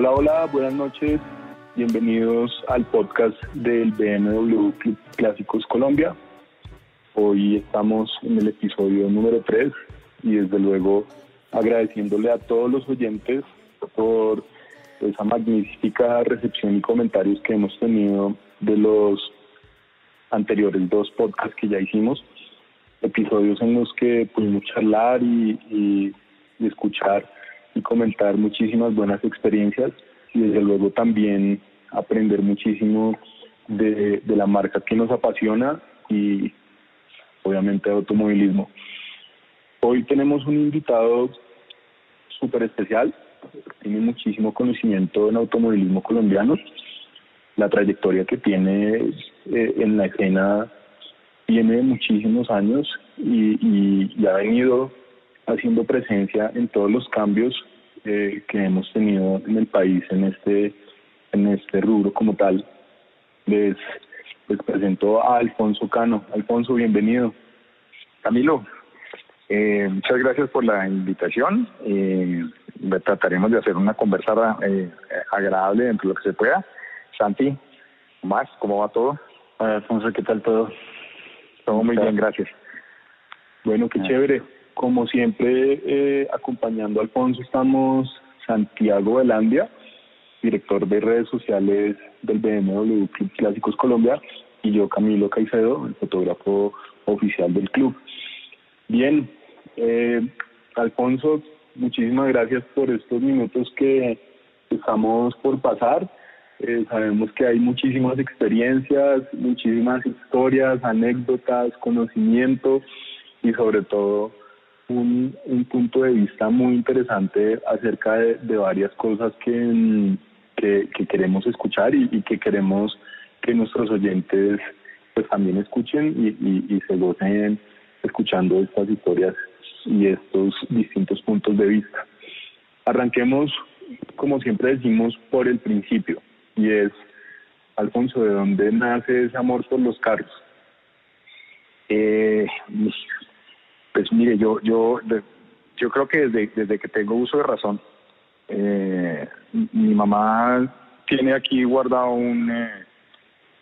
Hola, hola, buenas noches. Bienvenidos al podcast del BMW Club Clásicos Colombia. Hoy estamos en el episodio número 3 y desde luego agradeciéndole a todos los oyentes por esa magnífica recepción y comentarios que hemos tenido de los anteriores dos podcasts que ya hicimos, episodios en los que pudimos charlar y, y, escuchar y comentar muchísimas buenas experiencias y desde luego también aprender muchísimo de, la marca que nos apasiona y obviamente automovilismo. Hoy tenemos un invitado súper especial, tiene muchísimo conocimiento en automovilismo colombiano, la trayectoria que tiene eh, en la escena tiene muchísimos años y, y, ha venido haciendo presencia en todos los cambios eh, que hemos tenido en el país en este en este rubro como tal. Les, les presento a Alfonso Cano. Alfonso, bienvenido. Camilo, eh, muchas gracias por la invitación. Eh, trataremos de hacer una conversa eh, agradable dentro de lo que se pueda. Santi, más, ¿cómo va todo? Alfonso, ¿qué tal todo? Todo muy bien, gracias. Bueno, qué ah. chévere. Como siempre, eh, acompañando a Alfonso, estamos Santiago Velandia, director de redes sociales del BMW Club Clásicos Colombia, y yo, Camilo Caicedo, el fotógrafo oficial del club. Bien, eh, Alfonso, muchísimas gracias por estos minutos que estamos por pasar. Eh, sabemos que hay muchísimas experiencias, muchísimas historias, anécdotas, conocimiento y sobre todo un, un punto de vista muy interesante acerca de, varias cosas que, que, queremos escuchar y, y, que queremos que nuestros oyentes pues también escuchen y, y, y se gocen escuchando estas historias y estos distintos puntos de vista. Arranquemos, como siempre decimos, por el principio, y es, Alfonso, ¿de dónde nace ese amor por los carros? Eh, pues mire, yo, yo, yo creo que desde, desde que tengo uso de razón, eh, mi mamá tiene aquí guardado un, eh,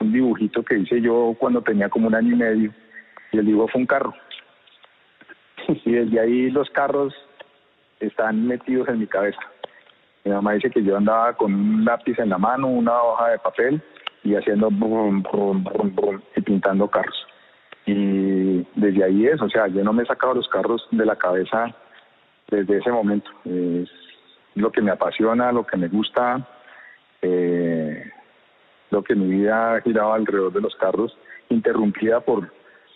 un dibujito que hice yo cuando tenía como un año y medio, y el dibujo fue un carro y desde ahí los carros están metidos en mi cabeza. Mi mamá dice que yo andaba con un lápiz en la mano, una hoja de papel y haciendo brum, brum, brum, y pintando carros. Y desde ahí es, o sea, yo no me he sacado los carros de la cabeza desde ese momento. Es lo que me apasiona, lo que me gusta, eh, lo que mi vida ha girado alrededor de los carros, interrumpida por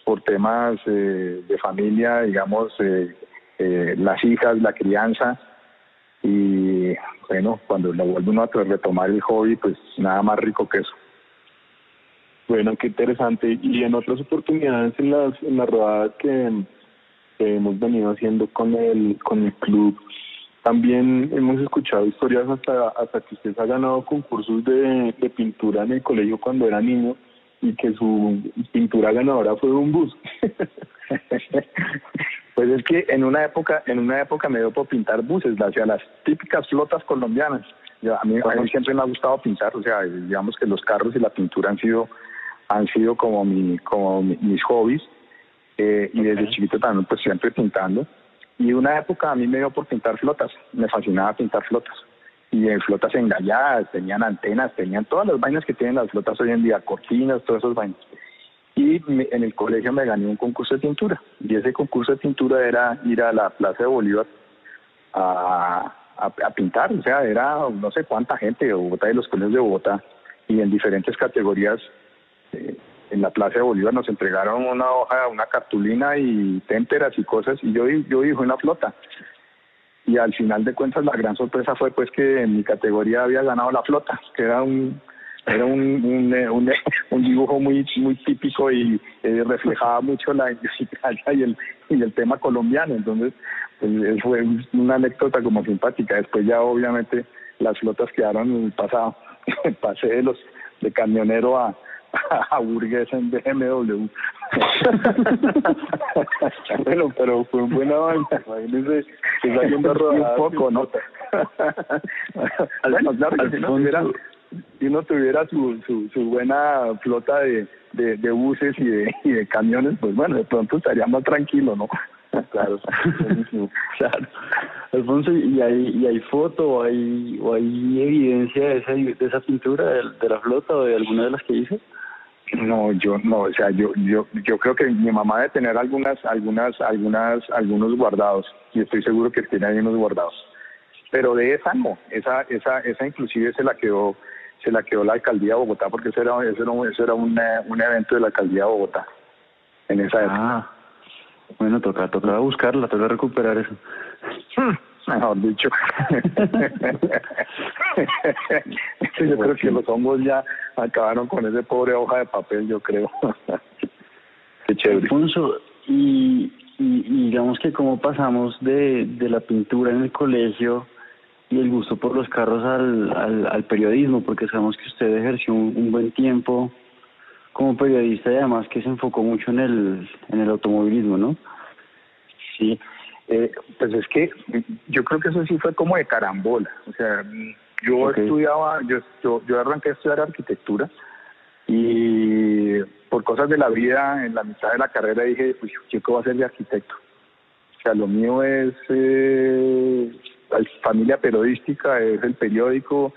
por temas eh, de familia, digamos, eh, las hijas, la crianza. Y bueno, cuando lo vuelve uno a retomar el hobby, pues nada más rico que eso. Bueno, qué interesante. Y en otras oportunidades, en las, en las rodadas que, hemos venido haciendo con el, con el club, también hemos escuchado historias hasta, hasta que usted ha ganado concursos de, de pintura en el colegio cuando era niño y que su pintura ganadora fue un bus. pues es que en una época, en una época me dio por pintar buses, o sea, las típicas flotas colombianas. a, mí, a mí siempre me ha gustado pintar, o sea, digamos que los carros y la pintura han sido, han sido como mi, como mis hobbies. Eh, y desde chiquito también pues siempre pintando. Y una época a mí me dio por pintar flotas, me fascinaba pintar flotas y en flotas engalladas, tenían antenas, tenían todas las vainas que tienen las flotas hoy en día, cortinas, todas esas vainas. Y en el colegio me gané un concurso de pintura, y ese concurso de pintura era ir a la Plaza de Bolívar a, a, pintar, o sea, era no sé cuánta gente de Bogotá, de los colegios de Bogotá, y en diferentes categorías. Eh, en la Plaza de Bolívar nos entregaron una hoja, una cartulina y témperas y cosas, y yo, yo dibujé una flota y al final de cuentas la gran sorpresa fue pues que en mi categoría había ganado la flota, que era un era un, un, eh, dibujo muy muy típico y eh, reflejaba mucho la idiosincrasia y el, y el tema colombiano. Entonces, pues, fue una anécdota como simpática. Después ya obviamente las flotas quedaron en el pasado. Pasé de los de camionero a, a burguesa en BMW. bueno, pero fue un buen avance, imagínese que está yendo un poco, ¿no? bueno, claro que si no tuviera, si uno tuviera su, su, su buena flota de, de, de buses y de, y de camiones, pues bueno, de pronto estaría más tranquilo, ¿no? claro, claro. Alfonso, ¿y hay, y hay foto o hay, o hay evidencia de esa, de esa pintura, de, de la flota o de alguna de las que hice? No, yo no, o sea, yo yo yo creo que mi mamá debe tener algunas algunas algunas algunos guardados y estoy seguro que tiene ahí unos guardados. Pero de esa no, esa esa esa inclusive se la quedó se la quedó la alcaldía de Bogotá porque eso era eso era, eso era un, un evento de la alcaldía de Bogotá en esa época. Ah, bueno, toca toca buscarla, toca recuperar eso. Mejor dicho. yo creo que los hongos ya acabaron con ese pobre hoja de papel, yo creo. Qué chévere. Alfonso, y, y, digamos que cómo pasamos de, de la pintura en el colegio y el gusto por los carros al, al, al periodismo, porque sabemos que usted ejerció un, un, buen tiempo como periodista y además que se enfocó mucho en el, en el automovilismo, ¿no? Sí, eh, pues es que yo creo que eso sí fue como de carambola. O sea, yo estudiaba, yo, yo, arranqué a estudiar arquitectura y por cosas de la vida, en la mitad de la carrera dije, pues yo qué voy a ser de arquitecto. O sea, lo mío es eh, familia periodística, es el periódico,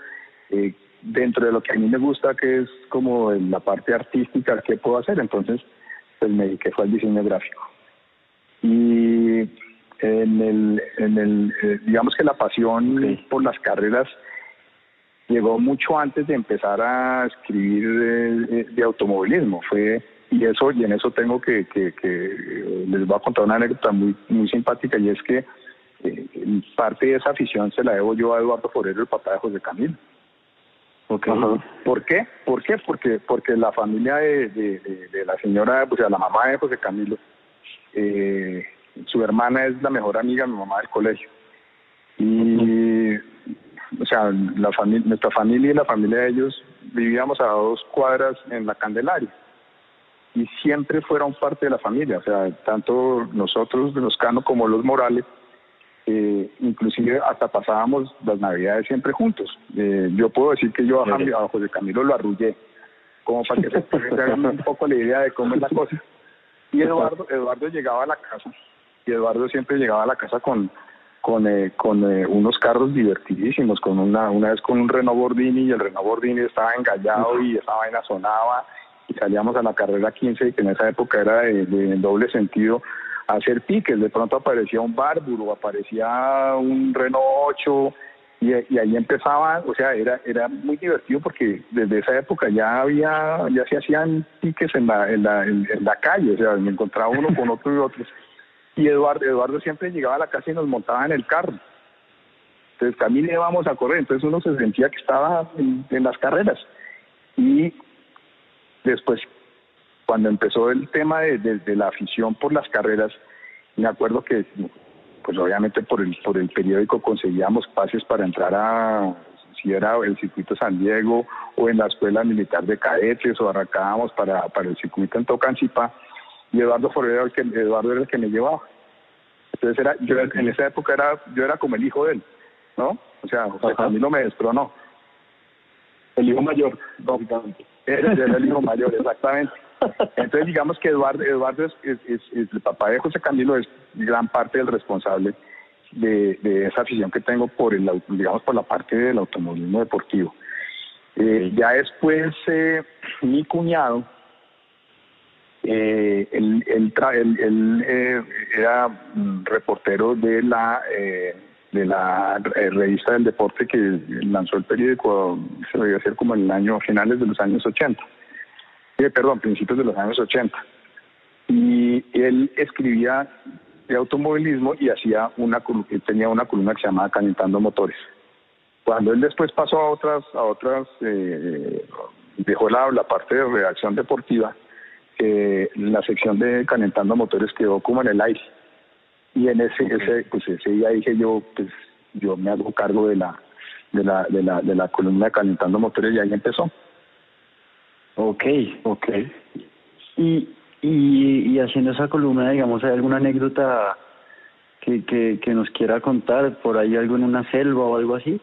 eh, dentro de lo que a mí me gusta, que es como la parte artística, ¿qué puedo hacer? Entonces, pues me dediqué fue al diseño gráfico. Y en el, en el eh, digamos que la pasión por las carreras llegó mucho antes de empezar a escribir de, de, automovilismo. Fue y eso y en eso tengo que, que, que, les voy a contar una anécdota muy muy simpática y es que eh, parte de esa afición se la debo yo a Eduardo Forero, el papá de José Camilo. Okay. ¿Por qué? ¿Por qué? Porque porque la familia de, de, de, la señora, o sea, la mamá de José Camilo, eh, su hermana es la mejor amiga de mi mamá del colegio. Y, o sea, la familia, nuestra familia y la familia de ellos vivíamos a dos cuadras en la Candelaria. Y siempre fueron parte de la familia, o sea, tanto nosotros de los Cano como los Morales, eh, inclusive hasta pasábamos las navidades siempre juntos. Eh, yo puedo decir que yo a, a José Camilo lo arrullé, como para que se hagan un poco la idea de cómo es la cosa. Y Eduardo, Eduardo llegaba a la casa y Eduardo siempre llegaba a la casa con con, eh, con eh, unos carros divertidísimos, con una, una vez con un Renault Bordini y el Renault Bordini estaba engallado y esa vaina sonaba y salíamos a la carrera 15 que en esa época era de, doble sentido hacer piques, de pronto aparecía un Barburo, aparecía un Renault 8 y, ahí empezaba, o sea, era era muy divertido porque desde esa época ya había, ya se hacían piques en la, en la, en la calle, o sea, me encontraba uno con otro y otros y Eduardo, Eduardo siempre llegaba a la casa y nos montaba en el carro. Entonces, Camille íbamos a correr, entonces uno se sentía que estaba en, las carreras. Y después, cuando empezó el tema de, la afición por las carreras, me acuerdo que, pues obviamente por el, por el periódico conseguíamos pases para entrar a, si era el circuito San Diego o en la escuela militar de cadetes o arrancábamos para, para el circuito en Tocancipá y Eduardo Forero era el que, Eduardo era el que me llevaba. Entonces era, yo en esa época era, yo era como el hijo de él, ¿no? O sea, mí no me destronó. El hijo mayor, básicamente. Era, el hijo mayor, exactamente. Entonces digamos que Eduardo, Eduardo es, es, el papá de José Camilo es gran parte del responsable de, de, esa afición que tengo por el digamos por la parte del automovilismo deportivo. Eh, ya después eh, mi cuñado eh, él, él, eh, era reportero de la eh, de la eh, revista del deporte que lanzó el periódico, se lo iba a hacer como en el año finales de los años 80, perdón, principios de los años 80. Y él escribía de automovilismo y hacía una tenía una columna que se llamaba Calentando Motores. Cuando él después pasó a otras a otras dejó la, la parte de redacción deportiva eh, la sección de calentando motores quedó como en el aire. Y en ese, ese, pues ese día dije yo, pues yo me hago cargo de la, de la, de la, de la columna de calentando motores y ahí empezó. Ok, ok. Y, Y, y haciendo esa columna, digamos, ¿hay alguna anécdota que, que, que nos quiera contar? ¿Por ahí algo en una selva o algo así?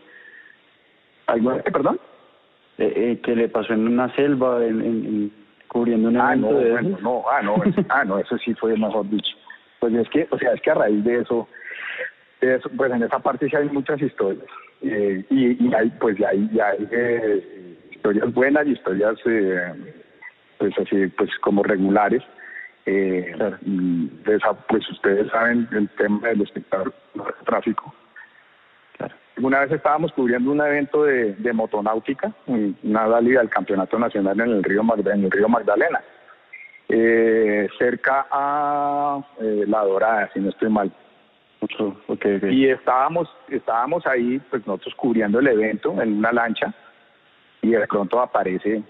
¿Algo, perdón? Eh, eh, que le pasó en una selva, en, en, cubriendo un ah, evento no, de bueno, no, ah, no, eso, ah, no, eso sí fue mejor dicho. Pues es que, o sea, es que a raíz de eso, de eso pues en esa parte sí hay muchas historias. Eh, y, y hay, pues ya hay, ya hay eh, historias buenas y historias, eh, pues así, pues como regulares. Eh, de esa, pues ustedes saben el tema del espectador de tráfico una vez estábamos cubriendo un evento de, de motonáutica, una válida del campeonato nacional en el río, en el río Magdalena, eh, cerca a eh, La Dorada, si no estoy mal. Y estábamos, estábamos ahí, pues nosotros cubriendo el evento en una lancha, y de pronto aparece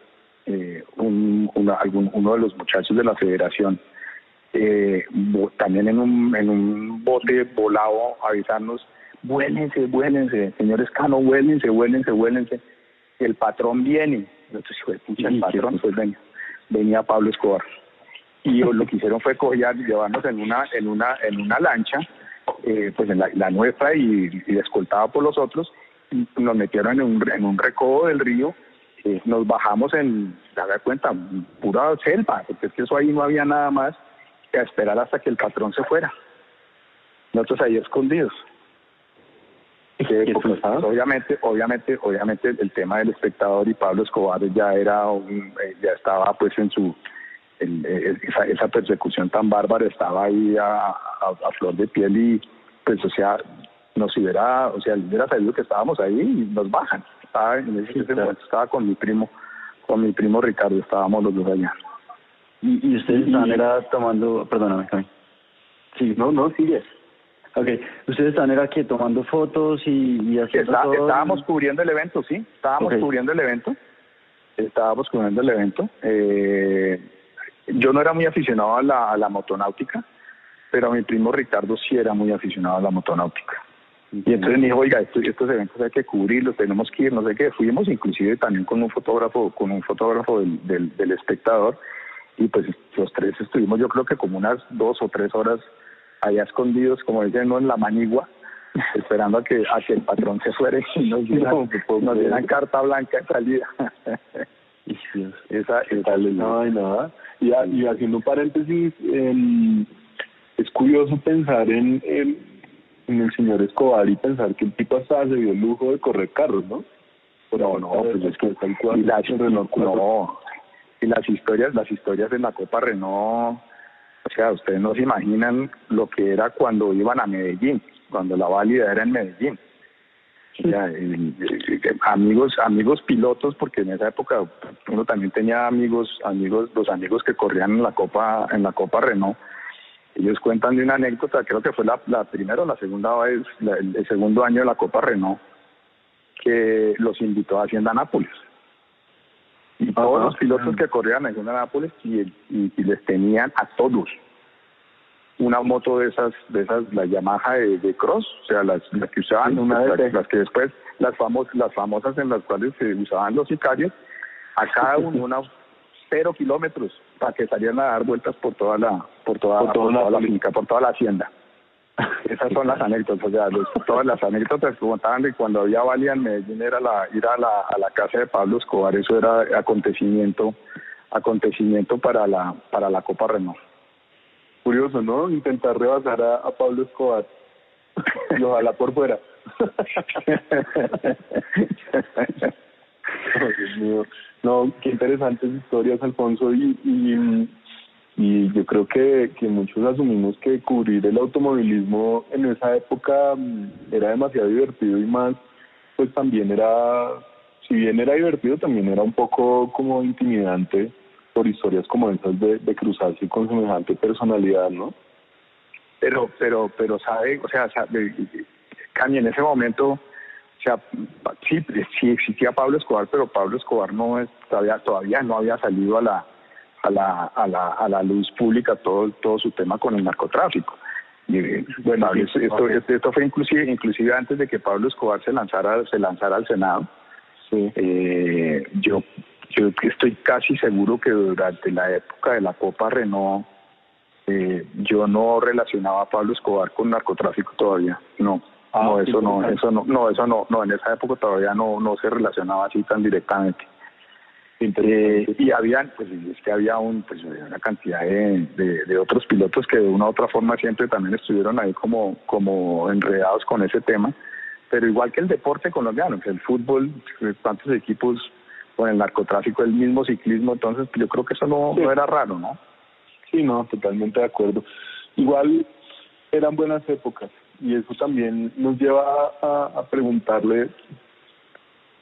eh, un, algún, uno de los muchachos de la federación, eh, también en un, en un bote volado, avisarnos vuélense, vuélense, señores Cano, vuélense, vuélense, vuélense. El patrón viene. Entonces, hijo de pucha, el patrón, pues venía, venía Pablo Escobar. Y lo que hicieron fue coger llevarnos en una, en una, en una lancha, eh, pues en la, nuestra y, y, escoltada por los otros, y nos metieron en un, en un recodo del río, eh, nos bajamos en, se da cuenta, pura selva, porque es que eso ahí no había nada más que esperar hasta que el patrón se fuera. Nosotros ahí escondidos obviamente, obviamente, obviamente el tema del espectador y Pablo Escobar ya era eh, ya estaba pues en su eh, esa, persecución tan bárbara estaba ahí a, flor de piel y pues o sea nos hubiera, o sea, hubiera sabido que estábamos ahí y nos bajan. Estaba en ese, momento estaba con mi primo, con mi primo Ricardo, estábamos los dos allá. Y, y ustedes estaban era tomando, perdóname, Sí, no, no, sigue. Ok, ustedes están era aquí tomando fotos y, haciendo todo? Estábamos cubriendo el evento, sí, estábamos cubriendo el evento, estábamos cubriendo el evento. Eh, yo no era muy aficionado a la, a la motonáutica, pero mi primo Ricardo sí era muy aficionado a la motonáutica. Y entonces me dijo, oiga, estos, estos eventos hay que cubrirlos, tenemos que ir, no sé qué. Fuimos inclusive también con un fotógrafo, con un fotógrafo del, del, del espectador, y pues los tres estuvimos yo creo que como unas dos o tres horas allá escondidos, como dicen, no en la manigua, esperando a que, a que el patrón se fuera y nos dieran, nos dieran carta blanca de salida. esa, esa no, nada. Y, y haciendo un paréntesis, eh, es curioso pensar en, en, el señor Escobar y pensar que el tipo hasta se dio el lujo de correr carros, ¿no? no, no, pues es que tal cual. Y las, no, y las historias, las historias en la Copa Renault o sea, ustedes no se imaginan lo que era cuando iban a Medellín, cuando la válida era en Medellín. O sea, amigos, amigos pilotos, porque en esa época uno también tenía amigos, amigos, los amigos que corrían en la Copa, en la Copa Renault. Ellos cuentan de una anécdota, creo que fue la, la primera o la segunda vez, el, segundo año de la Copa Renault, que los invitó a Hacienda Nápoles y todos los pilotos que corrían en Nápoles y, y, les tenían a todos una moto de esas, de esas, la Yamaha de, cross, o sea, las, que usaban, una de las, que después, las, famosas las famosas en las cuales se usaban los sicarios, a cada uno una cero kilómetros para que salieran a dar vueltas por toda la, por toda, por toda la finca, por toda la hacienda. Esas son las anécdotas, o sea, todas las anécdotas que contaban de cuando había valía en Medellín era la, ir a la, a la casa de Pablo Escobar, eso era acontecimiento acontecimiento para la para la Copa Renault. Curioso, ¿no? Intentar rebasar a, Pablo Escobar y ojalá por fuera. No, qué interesantes historias, Alfonso, y, y y yo creo que, que muchos asumimos que cubrir el automovilismo en esa época mm, era demasiado divertido y más, pues también era, si bien era divertido, también era un poco como intimidante por historias como esas de, cruzarse con semejante personalidad, ¿no? Pero, pero, pero sabe, o sea, sabe, Cami, en ese momento, o sea, sí, sí existía Pablo Escobar, pero Pablo Escobar no es, todavía, todavía no había salido a la a la, a la, a la luz pública todo, todo su tema con el narcotráfico. Y, bueno, esto, esto, fue inclusive, inclusive antes de que Pablo Escobar se lanzara, se lanzara al Senado. Eh, yo yo estoy casi seguro que durante la época de la Copa Renault eh, yo no relacionaba a Pablo Escobar con narcotráfico todavía, no. Ah, no, eso no, eso no, no, eso no, no, en esa época todavía no, no se relacionaba así tan directamente. Eh, y habían, pues es que había un, pues, una cantidad de, de, otros pilotos que de una u otra forma siempre también estuvieron ahí como, como enredados con ese tema. Pero igual que el deporte colombiano, que el fútbol, tantos pues, equipos con el narcotráfico, el mismo ciclismo, entonces yo creo que eso no, no era raro, ¿no? Sí, no, totalmente de acuerdo. Igual eran buenas épocas y eso también nos lleva a, preguntarle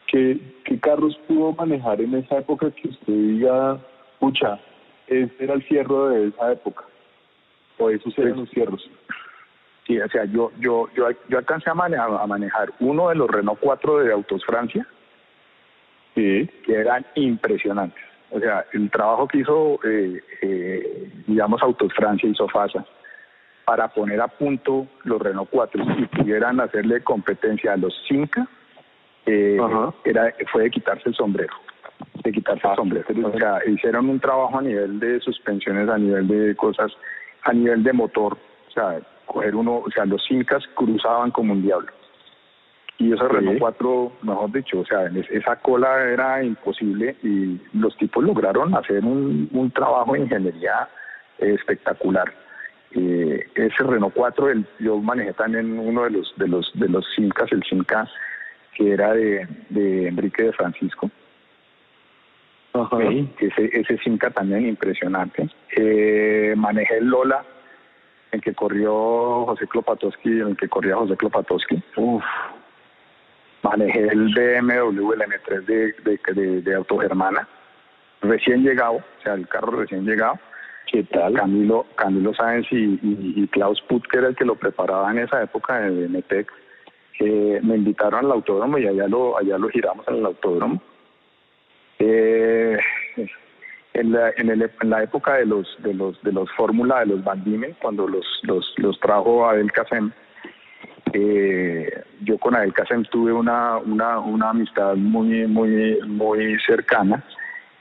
qué, qué carros pudo manejar en esa época que usted diga, pucha, ese era el fierro de esa época, o esos eran los fierros. Sí, o sea, yo, yo, yo, yo alcancé a manejar, a manejar uno de los Renault 4 de Autos Francia, sí. que eran impresionantes. O sea, el trabajo que hizo, eh, eh, digamos, Autos Francia, hizo FASA, para poner a punto los Renault 4 y pudieran hacerle competencia a los Cinca, eh, era, fue de quitarse el sombrero. De quitarse el ah, sombrero. O sea, hicieron un trabajo a nivel de suspensiones, a nivel de cosas, a nivel de motor. O sea, coger uno, o sea, los Incas cruzaban como un diablo. Y esos Renault 4, mejor dicho, o sea, esa cola era imposible y los tipos lograron hacer un, un trabajo de ingeniería espectacular. Eh, ese Renault 4, el, yo manejé también uno de los de los de los Simcas, el Simca que era de, de Enrique de Francisco. ese, ese Simca también impresionante. Eh, manejé el Lola, en que corrió José Klopatowski, en el que corría José Klopatowski. Uf, manejé el BMW, el M3 de, de, de, Autogermana, recién llegado, o sea, el carro recién llegado. ¿Qué tal? Camilo, Camilo Sáenz y, y, Klaus Put, que era el que lo preparaba en esa época de Metec, que me invitaron al autódromo y allá lo, allá lo giramos en el autódromo. Eh, en la, en, el, en la época de los de los de los Fórmula de los Van cuando los los, los trajo Abel Casem, eh, yo con Abel Casem tuve una, una, una amistad muy, muy, muy cercana.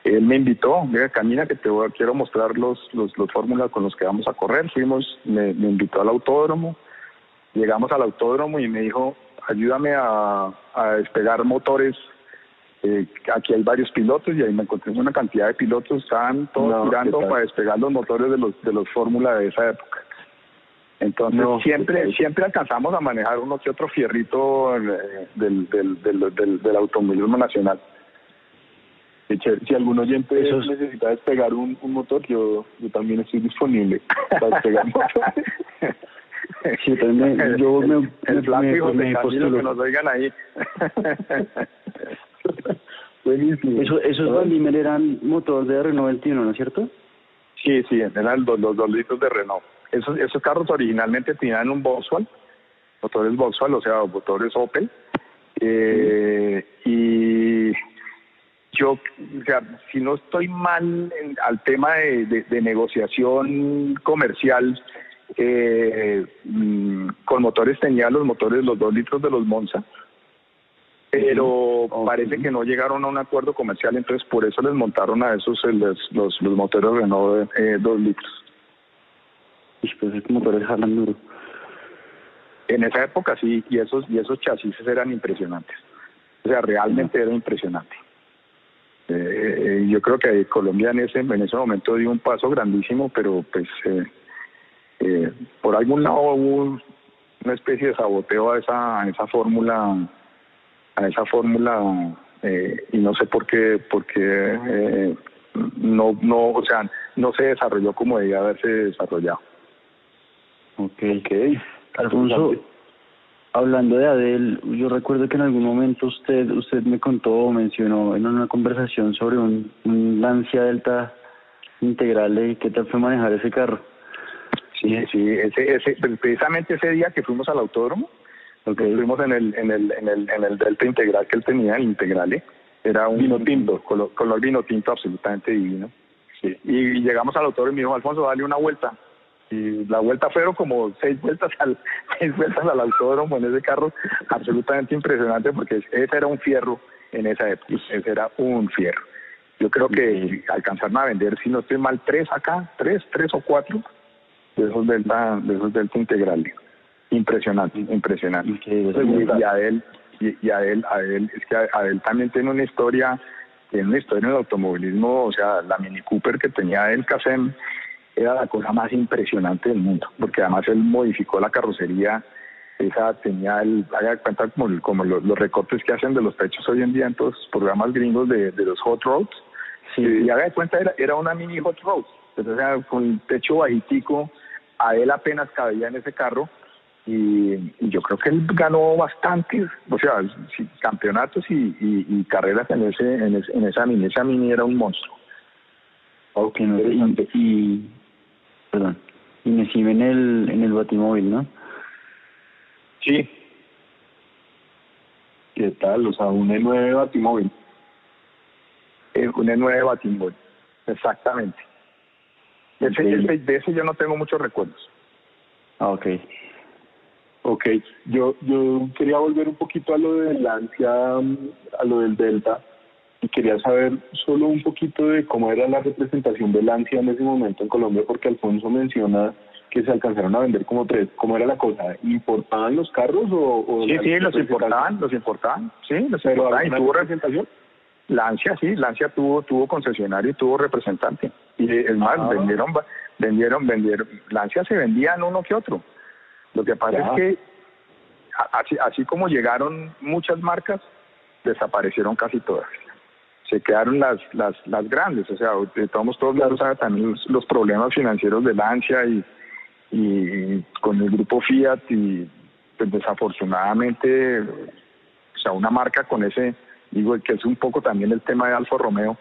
Él me invitó, venga, camina que te voy, quiero mostrar los, los, los fórmulas con los que vamos a correr. Fuimos, me, invitó al autódromo, llegamos al autódromo y me dijo, ayúdame a, a despegar motores. Eh, aquí hay varios pilotos y ahí me encontré una cantidad de pilotos, estaban todos tirando para despegar los motores de los, de los fórmula de esa época. Entonces siempre siempre alcanzamos a manejar uno que otro fierrito eh, del, del, del, del, automovilismo nacional. Si algún oyente Eso necesita despegar un, un motor, yo, yo también estoy disponible para despegar motor. Sí, también, yo me, el plástico me, me que nos oigan ahí. Buenísimo. Eso, esos Valdimer eran motores de Renault 21, ¿no es cierto? Sí, sí, eran los, los dos litros de Renault. Esos, esos carros originalmente tenían un Volkswagen, motores Volkswagen, o sea, motores Opel. Eh, y yo, o sea, si no estoy mal al tema de, negociación comercial, eh, mm, con motores tenía los motores, los dos litros de los Monza, pero parece que no llegaron a un acuerdo comercial, entonces por eso les montaron a esos los, los, los motores Renault de eh, dos litros pues es como para dejar duro. En esa época sí, y esos, y esos chasis eran impresionantes. O sea, realmente era impresionante. Eh, eh, yo creo que Colombia en ese, en ese momento dio un paso grandísimo, pero pues eh, eh, por algún lado hubo una especie de saboteo a esa, a esa fórmula, a esa fórmula, y no sé por qué, porque no, no, o sea, no se desarrolló como debía haberse desarrollado. Ok. okay. Alfonso, hablando de Adel, yo recuerdo que en algún momento usted usted me contó o mencionó en una conversación sobre un, Lancia Delta integral y qué tal fue manejar ese carro. Sí, sí, ese, ese, pues, precisamente ese día que fuimos al autódromo, okay. fuimos en el, en el, en el, en el Delta integral que él tenía, el integral, era un vino tinto, color, color vino tinto absolutamente divino. Sí. Y, llegamos al autódromo y me dijo, Alfonso, dale una vuelta y la vuelta fueron como seis vueltas al seis vueltas al autódromo en ese carro absolutamente impresionante porque ese era un fierro en esa época ese era un fierro Yo creo que alcanzaron a vender, si no estoy mal, tres acá, tres, tres o cuatro de esos Delta, de esos Delta integrales. Impresionante, impresionante. y, a él, y, a él, a él, es que a, él también tiene una historia, tiene una historia en el automovilismo, o sea, la Mini Cooper que tenía el Casem era la cosa más impresionante del mundo, porque además él modificó la carrocería, esa tenía el, haga cuenta como, como los, recortes que hacen de los techos hoy en día en todos los programas gringos de, de los hot roads, sí. y haga de cuenta era, era una mini hot road, entonces con un techo bajitico, a él apenas cabía en ese carro, y, yo creo que él ganó bastantes, o sea, campeonatos y, carreras en ese, en, esa mini, esa mini era un monstruo. Ok, no, y, y, perdón, y me en el, en el batimóvil, ¿no? Sí. ¿Qué tal? O sea, un E9 batimóvil. Eh, un E9 batimóvil, exactamente. Ese, de ese yo no tengo muchos recuerdos. Ah, ok. Ok, yo, yo quería volver un poquito a lo del Lancia, a lo del Delta, y quería saber solo un poquito de cómo era la representación de Lancia en ese momento en Colombia, porque Alfonso menciona que se alcanzaron a vender como tres. ¿Cómo era la cosa? ¿Importaban los carros o...? sí, sí, los importaban, los importaban, sí, los ¿Pero ¿Y tuvo representación? Lancia, sí, Lancia tuvo tuvo concesionario y tuvo representante. Y es más, ah. vendieron, vendieron, vendieron, Lancia se vendían uno que otro. Lo que pasa es que así, así como llegaron muchas marcas, desaparecieron casi todas. Se quedaron las las, las grandes, o sea, estamos todos lados también los, problemas financieros de Lancia y, y con el grupo Fiat y pues desafortunadamente, o sea, una marca con ese, digo que es un poco también el tema de Alfa Romeo,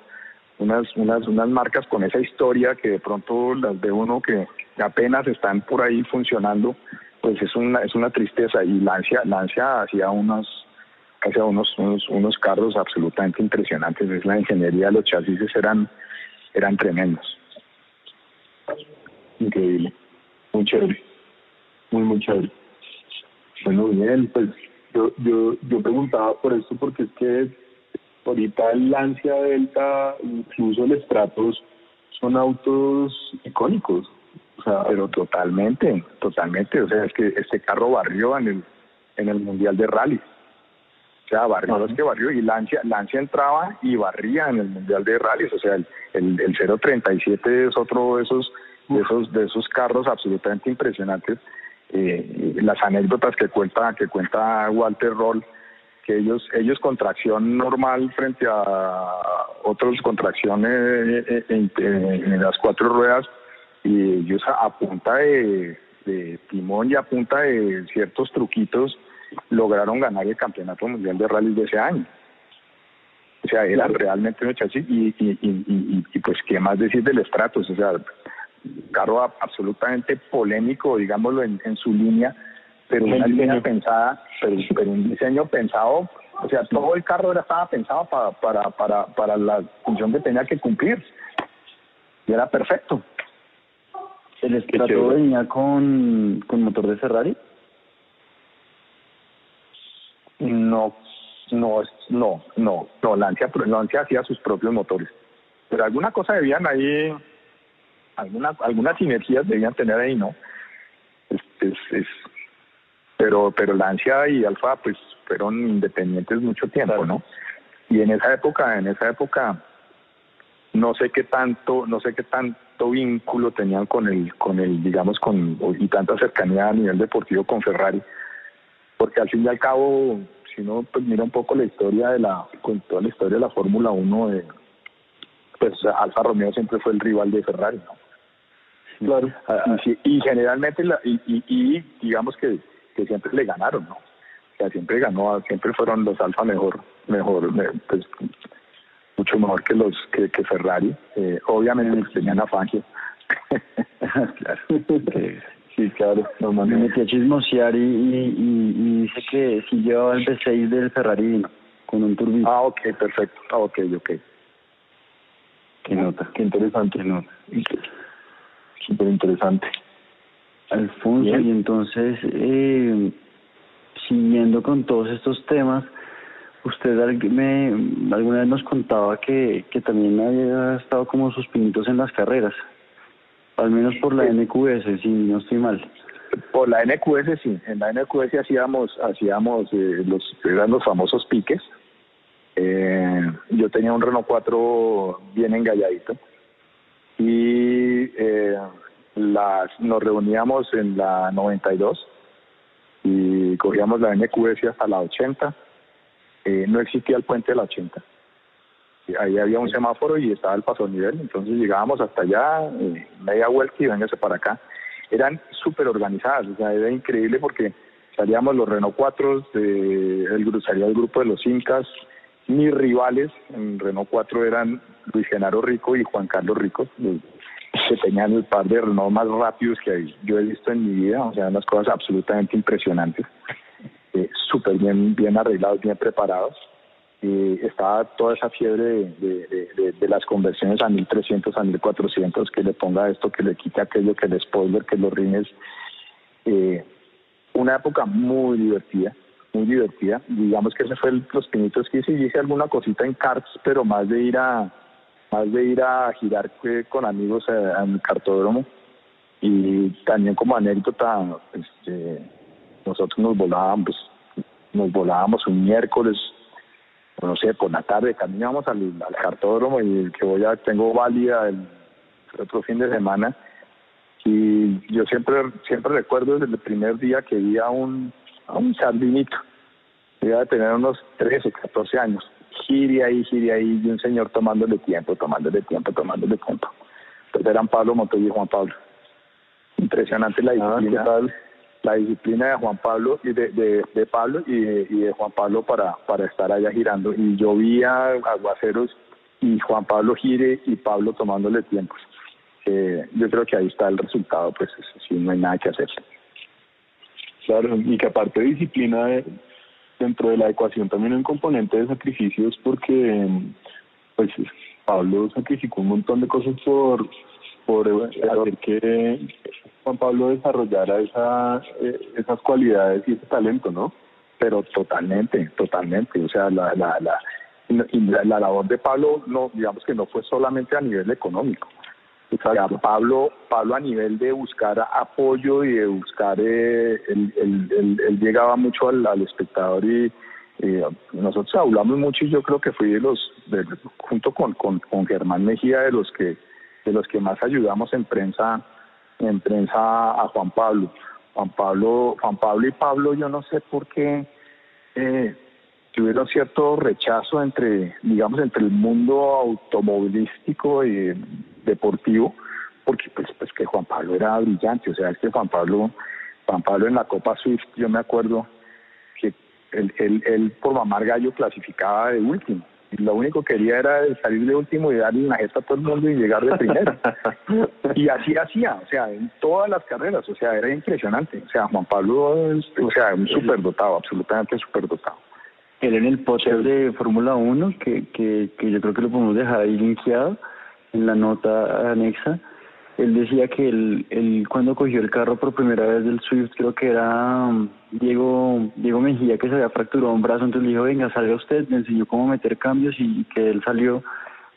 unas, unas, unas marcas con esa historia que de pronto las ve uno que apenas están por ahí funcionando pues es una, es una tristeza y Lancia, Lancia hacía unos hacía unos, unos, carros absolutamente impresionantes, es la ingeniería, los chasis eran, eran tremendos. Increíble, muy chévere, muy muy chévere. Bueno, bien, pues yo, yo, yo preguntaba por esto porque es que ahorita el Lancia Delta, incluso el Stratos, son autos icónicos pero totalmente, totalmente. O sea, es que este carro barrió en el, en el Mundial de Rally. O sea, barrió, es que barrió y Lancia, Lancia entraba y barría en el Mundial de Rally. O sea, el, el, el 037 es otro de esos, de esos, de esos carros absolutamente impresionantes. Eh, las anécdotas que cuenta, que cuenta Walter Roll, que ellos, ellos con tracción normal frente a otros con tracción en las cuatro ruedas, y ellos a, punta de, timón y a punta de ciertos truquitos lograron ganar el campeonato mundial de rally de ese año. O sea, era realmente un chasis y, y, y, pues qué más decir del Stratos, o sea, carro absolutamente polémico, digámoslo, en, su línea, pero una línea pensada, pero, un diseño pensado, o sea, todo el carro era, estaba pensado para, para, para, para la función que tenía que cumplir. Y era perfecto. ¿El Strato venía con, con motor de Ferrari? No, no, no, no, no, Lancia, Lancia hacía sus propios motores. Pero alguna cosa debían ahí, alguna, algunas sinergias debían tener ahí, ¿no? Es, es, pero, pero Lancia y Alfa pues fueron independientes mucho tiempo, ¿no? Y en esa época, en esa época, no sé qué tanto, no sé qué tanto vínculo tenían con el, con el, digamos, con, y tanta cercanía a nivel deportivo con Ferrari, porque al fin y al cabo, si uno pues, mira un poco la historia de la, con toda la historia de la Fórmula 1, de, pues Alfa Romeo siempre fue el rival de Ferrari, ¿no? Claro. Y, generalmente, la, y, y, digamos que, que siempre le ganaron, ¿no? O sea, siempre ganó, siempre fueron los Alfa mejor, mejor, pues, mucho mejor que los que, que Ferrari. Eh, obviamente tenían a Fangio. claro. sí, claro. Me metí a chismosear y, y, dice que si llevaba el V6 del Ferrari con un turbino. Ah, ok, perfecto. Ah, ok, ok. Qué nota, qué interesante nota. Súper interesante. Alfonso, y entonces, eh, siguiendo con todos estos temas, usted me, alguna vez nos contaba que, que también había estado como sus pinitos en las carreras, al menos por la NQS, si no estoy mal. Por la NQS sí, en la NQS hacíamos, hacíamos eh, los, eran los famosos piques. Eh, yo tenía un Renault 4 bien engalladito y eh, las, nos reuníamos en la 92 y cogíamos la NQS hasta la 80. no existía el puente de la 80 ahí había un semáforo y estaba el paso nivel, entonces llegábamos hasta allá, media vuelta y véngase para acá eran súper organizadas, o sea, era increíble porque salíamos los Renault 4, de, el, salía el grupo de los Incas, mis rivales en Renault 4 eran Luis Genaro Rico y Juan Carlos Rico, que tenían el par de Renault más rápidos que yo he visto en mi vida, o sea, unas cosas absolutamente impresionantes, eh, súper bien, bien arreglados, bien preparados y estaba toda esa fiebre de, de, las conversiones a 1300, a 1400, que le ponga esto, que le quite aquello, que el spoiler, que los rines. Eh, una época muy divertida, muy divertida. Digamos que ese fue el, los pinitos que hice. Y hice alguna cosita en karts, pero más de ir a más de ir a girar con amigos en el cartódromo. Y también como anécdota, este, nosotros nos volábamos, pues, nos volábamos un miércoles no sé, por la tarde caminamos al, al cartódromo y que voy a, tengo válida el, otro fin de semana y yo siempre siempre recuerdo desde el primer día que vi a un, a un sardinito, iba a tener unos 13, 14 años, gire ahí, gire ahí, y un señor tomándole tiempo, tomándole tiempo, tomándole tiempo. Entonces eran Pablo Montoya y Juan Pablo. Impresionante la ah, disciplina la disciplina de Juan Pablo y de, de, Pablo y de, Juan Pablo para, para estar allá girando. Y yo vi a Aguaceros y Juan Pablo gire y Pablo tomándole tiempo. yo creo que ahí está el resultado, pues si no hay nada que hacer. Claro, y que aparte de disciplina dentro de la ecuación también un componente de sacrificios porque pues Pablo sacrificó un montón de cosas por por hacer que Juan Pablo desarrollara esa, eh, esas cualidades y ese talento, ¿no? Pero totalmente, totalmente. O sea, la, la, la, la, labor de Pablo, no digamos que no fue solamente a nivel económico. Pablo, Pablo a nivel de buscar apoyo y de buscar, eh, él, llegaba mucho al, espectador y eh, nosotros hablamos mucho y yo creo que fui de los, junto con, con, con Germán Mejía, de los que de los que más ayudamos en prensa en prensa a Juan Pablo. Juan Pablo, Juan Pablo y Pablo, yo no sé por qué eh, tuvieron cierto rechazo entre, digamos, entre el mundo automovilístico y deportivo, porque pues, pues que Juan Pablo era brillante, o sea, es que Juan Pablo, Juan Pablo en la Copa Swift, yo me acuerdo que él, él, él por mamar gallo clasificaba de último lo único que quería era salir de último y darle una gesta a todo el mundo y llegar de primero. y así hacía, o sea, en todas las carreras, o sea, era impresionante. O sea, Juan Pablo es, o sea, un superdotado, absolutamente superdotado. Él en el podio de Fórmula 1, que, que, que yo creo que lo podemos dejar ahí linkeado en la nota anexa, él decía que él, cuando cogió el carro por primera vez del Swift, creo que era um, Diego Diego Mejía que se había fracturado un brazo, entonces le dijo, venga, salga usted, me enseñó cómo meter cambios y, que él salió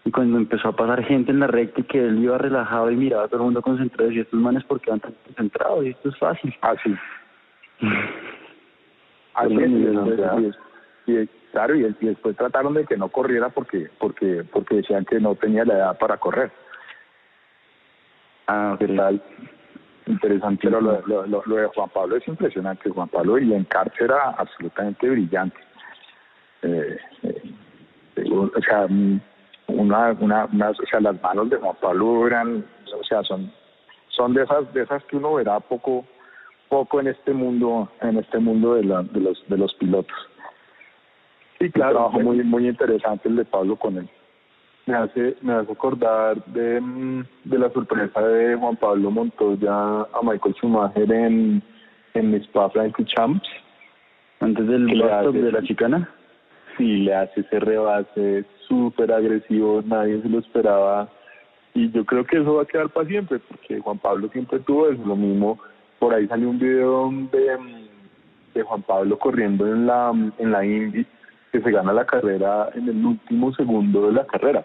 y cuando empezó a pasar gente en la recta y que él iba relajado y miraba a todo el mundo concentrado, decía, estos manes porque van tan concentrados y esto es fácil. Así. Así es, y, claro, y, después trataron de que no corriera porque porque porque decían que no tenía la edad para correr. Ah, ¿qué tal? Interesante. Pero lo, lo, lo, de Juan Pablo es impresionante. Juan Pablo y en cárcel era absolutamente brillante. Eh, eh, o sea, una, una, o sea, las manos de Juan Pablo eran, o sea, son, son de esas, de esas que uno verá poco, poco en este mundo, en este mundo de, la, de los, de los pilotos. Sí, claro. Un trabajo muy, muy interesante el de Pablo con él. Me hace me hace acordar de, mm, de la sorpresa de Juan Pablo Montoya a Michael Schumacher en, en Spa Champs. Antes del de la chicana. Sí le hace ese rebase súper agresivo nadie se lo esperaba. Y yo creo que eso va a quedar para siempre porque Juan Pablo siempre tuvo eso. Lo mismo por ahí salió un video de, de Juan Pablo corriendo en la en la Indy que se gana la carrera en el último segundo de la carrera.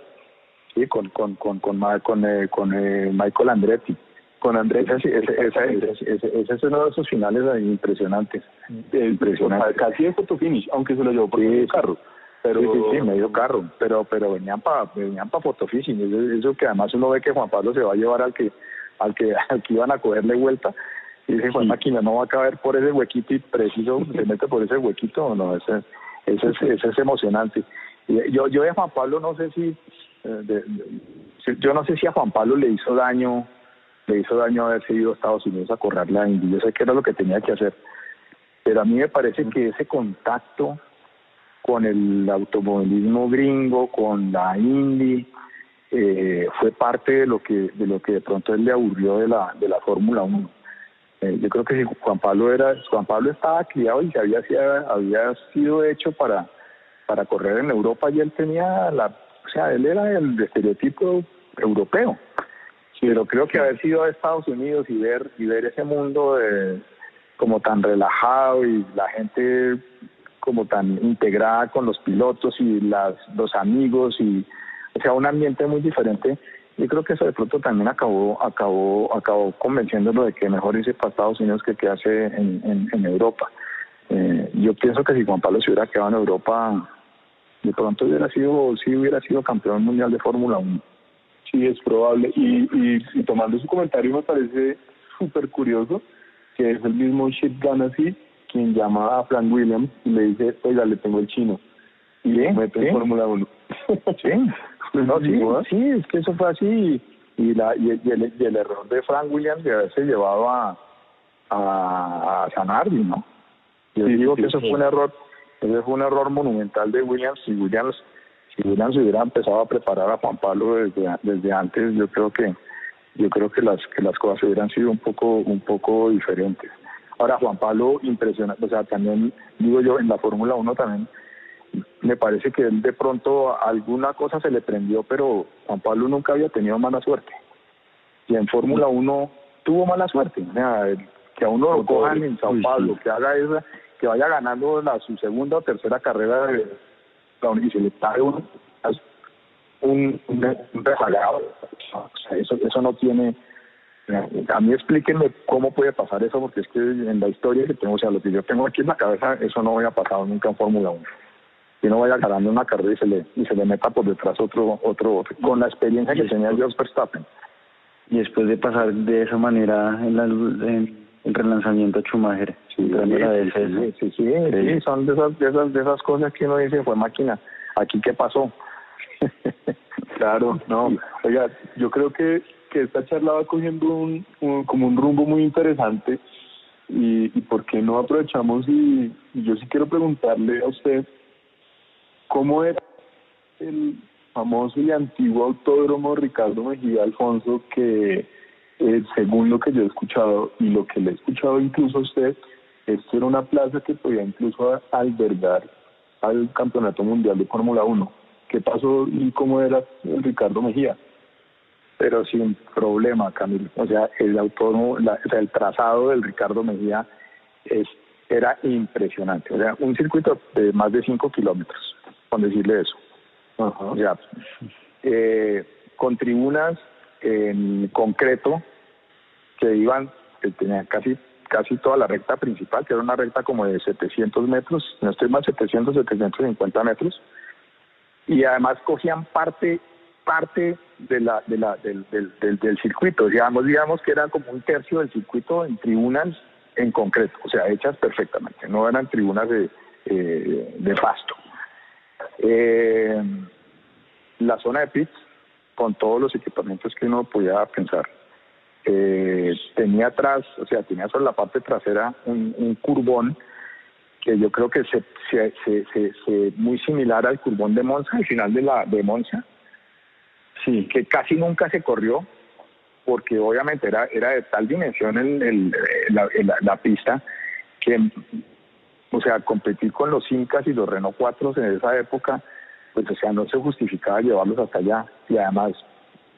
Sí, con, con, con, con, con, eh, con eh, Michael Andretti. Con Andretti, ese, ese, ese, es uno de esos finales impresionantes. Impresionante. Casi de fotofinish, aunque se lo llevó por el carro. Pero, sí, sí, medio carro, pero pero venían para venían para fotofishing, eso, eso, que además uno ve que Juan Pablo se va a llevar al que al que al que iban a cogerle vuelta y dice Juan Máquina no va a caber por ese huequito y preciso se mete por ese huequito, no, ese, ese, ese es emocionante. Y yo yo de Juan Pablo no sé si eh, yo no sé si a Juan Pablo le hizo daño le hizo daño haberse ido a Estados Unidos a correr la Indy, yo sé que era lo que tenía que hacer, pero a mí me parece que ese contacto con el automovilismo gringo, con la Indy, eh, fue parte de lo que de lo que de pronto él le aburrió de la de la Fórmula 1. Eh, yo creo que si Juan Pablo era Juan Pablo estaba criado y se había había sido hecho para para correr en Europa y él tenía la o sea, él era el estereotipo europeo. Pero creo que haber sido a Estados Unidos y ver y ver ese mundo de, como tan relajado y la gente como tan integrada con los pilotos y las, los amigos y o sea un ambiente muy diferente yo creo que eso de pronto también acabó acabó acabó convenciéndolo de que mejor irse para Estados Unidos que quedarse en, en, Europa. Eh, yo pienso que si Juan Pablo se hubiera quedado en Europa de pronto hubiera sido sí hubiera sido campeón mundial de Fórmula 1 sí es probable. Y, y, tomando su comentario me parece súper curioso que es el mismo Chip Ganassi quien llama a Frank Williams y le dice, oiga, le tengo el chino. Y le mete en Fórmula 1. sí, no, sí, sí, es que eso fue así. Y, la, y, el, y el error de Frank Williams de haberse llevado a, a, a Sanardi, ¿no? Yo digo que eso fue un error, ese fue un error monumental de Williams. Si Williams, si Williams hubiera empezado a preparar a Juan Pablo desde, desde antes, yo creo que yo creo que las que las cosas hubieran sido un poco un poco diferentes. Ahora, Juan Pablo, impresionante, o sea, también digo yo, en la Fórmula 1 también me parece que él de pronto alguna cosa se le prendió, pero Juan Pablo nunca había tenido mala suerte. Y en Fórmula 1 tuvo mala suerte. O sea, que a uno lo cojan en Sao Paulo, que haga esa, que vaya ganando la, su segunda o tercera carrera de, y se le un, un, un rezagado. O sea, eso, eso no tiene a mí explíquenme cómo puede pasar eso, porque es que en la historia que tengo, o sea, lo que yo tengo aquí en la cabeza, eso no había pasado nunca en Fórmula 1. Que no vaya ganando una carrera y se le, y se le meta por detrás otro, otro, con la experiencia que tenía George Verstappen. Y después de pasar de esa manera en, la, en el relanzamiento a Schumacher. Sí, sí, sí, sí, son de esas, de esas, de esas cosas que uno dice, fue máquina, aquí qué pasó. claro, no, oiga, yo creo que que esta charla va cogiendo un, como un rumbo muy interesante y, y por qué no aprovechamos y, yo sí quiero preguntarle a usted cómo era el famoso y antiguo autódromo Ricardo Mejía Alfonso que eh, según lo que yo he escuchado y lo que le he escuchado incluso a usted, esto era una plaza que podía incluso albergar al Campeonato Mundial de Fórmula 1. ¿Qué pasó y cómo era el Ricardo Mejía? pero sin problema, Camilo. O sea, el autónomo, la, el trazado del Ricardo Mejía era impresionante. O sea, un circuito de más de 5 kilómetros, con decirle eso. Eh, con tribunas en concreto que iban, que tenían casi casi toda la recta principal, que era una recta como de 700 metros, no estoy más 700, 750 metros, y además cogían parte parte de la, de la, del, del, del, circuito. Digamos, digamos que era como un tercio del circuito en tribunas en concreto, o sea, hechas perfectamente, no eran tribunas de, eh, de pasto. Eh, la zona de pits, con todos los equipamientos que uno podía pensar, eh, tenía atrás, o sea, tenía sobre la parte trasera un, un curbón que yo creo que se, se, se, se, muy similar al curbón de Monza, al final de la de Monza, Sí, que casi nunca se corrió, porque obviamente era, era de tal dimensión el, el, la, la, pista que, o sea, competir con los Incas y los Renault 4 en esa época, pues, o sea, no se justificaba llevarlos hasta allá. Y además,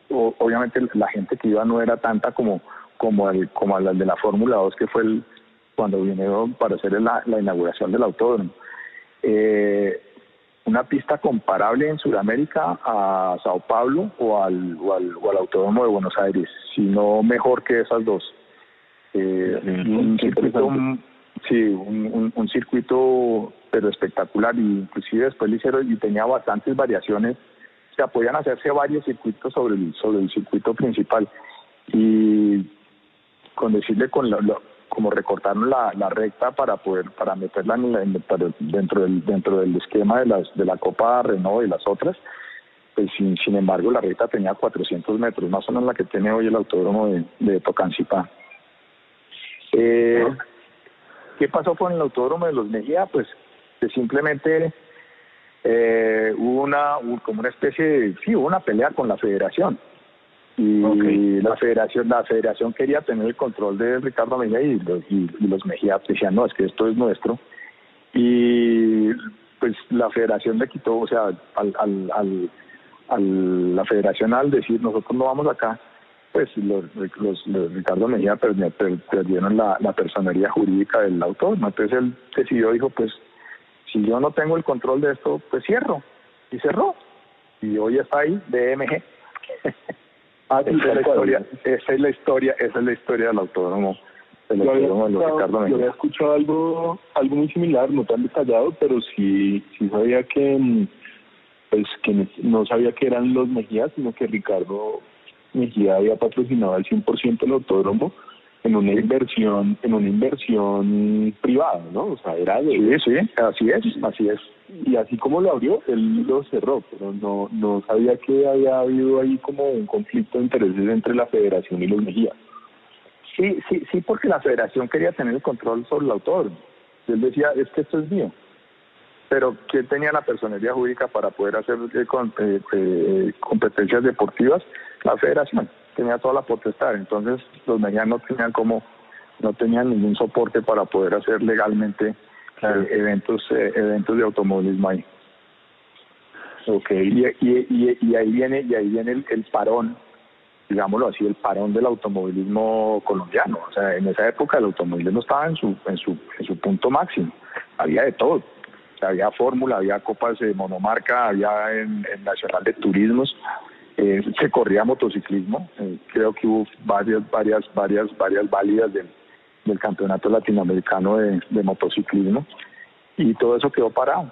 obviamente la gente que iba no era tanta como como el, como la de la Fórmula 2, que fue el, cuando vinieron para hacer la, la inauguración del autódromo. Eh, una pista comparable en Sudamérica a Sao Paulo o al, o al, o al Autódromo de Buenos Aires, sino mejor que esas dos. Eh, un circuito, sí, un, un, circuito pero espectacular y inclusive después le hicieron y tenía bastantes variaciones, o sea, podían hacerse varios circuitos sobre el, sobre el circuito principal. Y con decirle con la, como recortaron la, la recta para poder para meterla en, dentro del dentro del esquema de las de la Copa Renault y las otras pues sin, sin embargo la recta tenía 400 metros más o menos la que tiene hoy el autódromo de, de Tocancipá. Eh, ¿Qué pasó con el autódromo de los Mejía? Pues que simplemente eh, hubo una como una especie de sí hubo una pelea con la Federación. Y la federación la federación quería tener el control de Ricardo Mejía y los, y, los Mejía decían no es que esto es nuestro y pues la federación le quitó o sea al, al, al, la federación al decir nosotros no vamos acá pues los, los, Ricardo Mejía perdieron la, la personería jurídica del autor. Entonces él decidió dijo pues si yo no tengo el control de esto pues cierro. Y cerró. Y hoy está ahí DMG Ah, esa, es la historia, esa es la historia, esa es la historia del autódromo. yo, había escuchado, algo, algo muy similar, no tan detallado, pero sí, sí sabía que, mm, pues, que no sabía que eran los Mejía, sino que Ricardo Mejía había patrocinado al 100% el autódromo en una inversión en una inversión privada, ¿no? O sea, era de... Sí, sí, así es, así es. Y así como lo abrió, él lo cerró, pero no no sabía que había habido ahí como un conflicto de intereses entre la federación y los Mejía. Sí, sí, sí, porque la federación quería tener el control sobre el autódromo. Él decía, es que esto es mío. Pero ¿quién tenía la personería jurídica para poder hacer eh, eh, eh, competencias deportivas? La federación tenía toda la potestad, entonces los medianos no tenían como, no tenían ningún soporte para poder hacer legalmente eh, eventos eh, eventos de automovilismo ahí. Okay. Y, y, y, ahí viene y ahí viene el, parón, digámoslo así, el parón del automovilismo colombiano. O sea, en esa época el automovilismo estaba en su en su en su punto máximo. Había de todo. había fórmula, había copas de monomarca, había en, en Nacional de Turismos, eh, se corría motociclismo, eh, creo que hubo varias, varias, varias, varias válidas del, del campeonato latinoamericano de, motociclismo y todo eso quedó parado.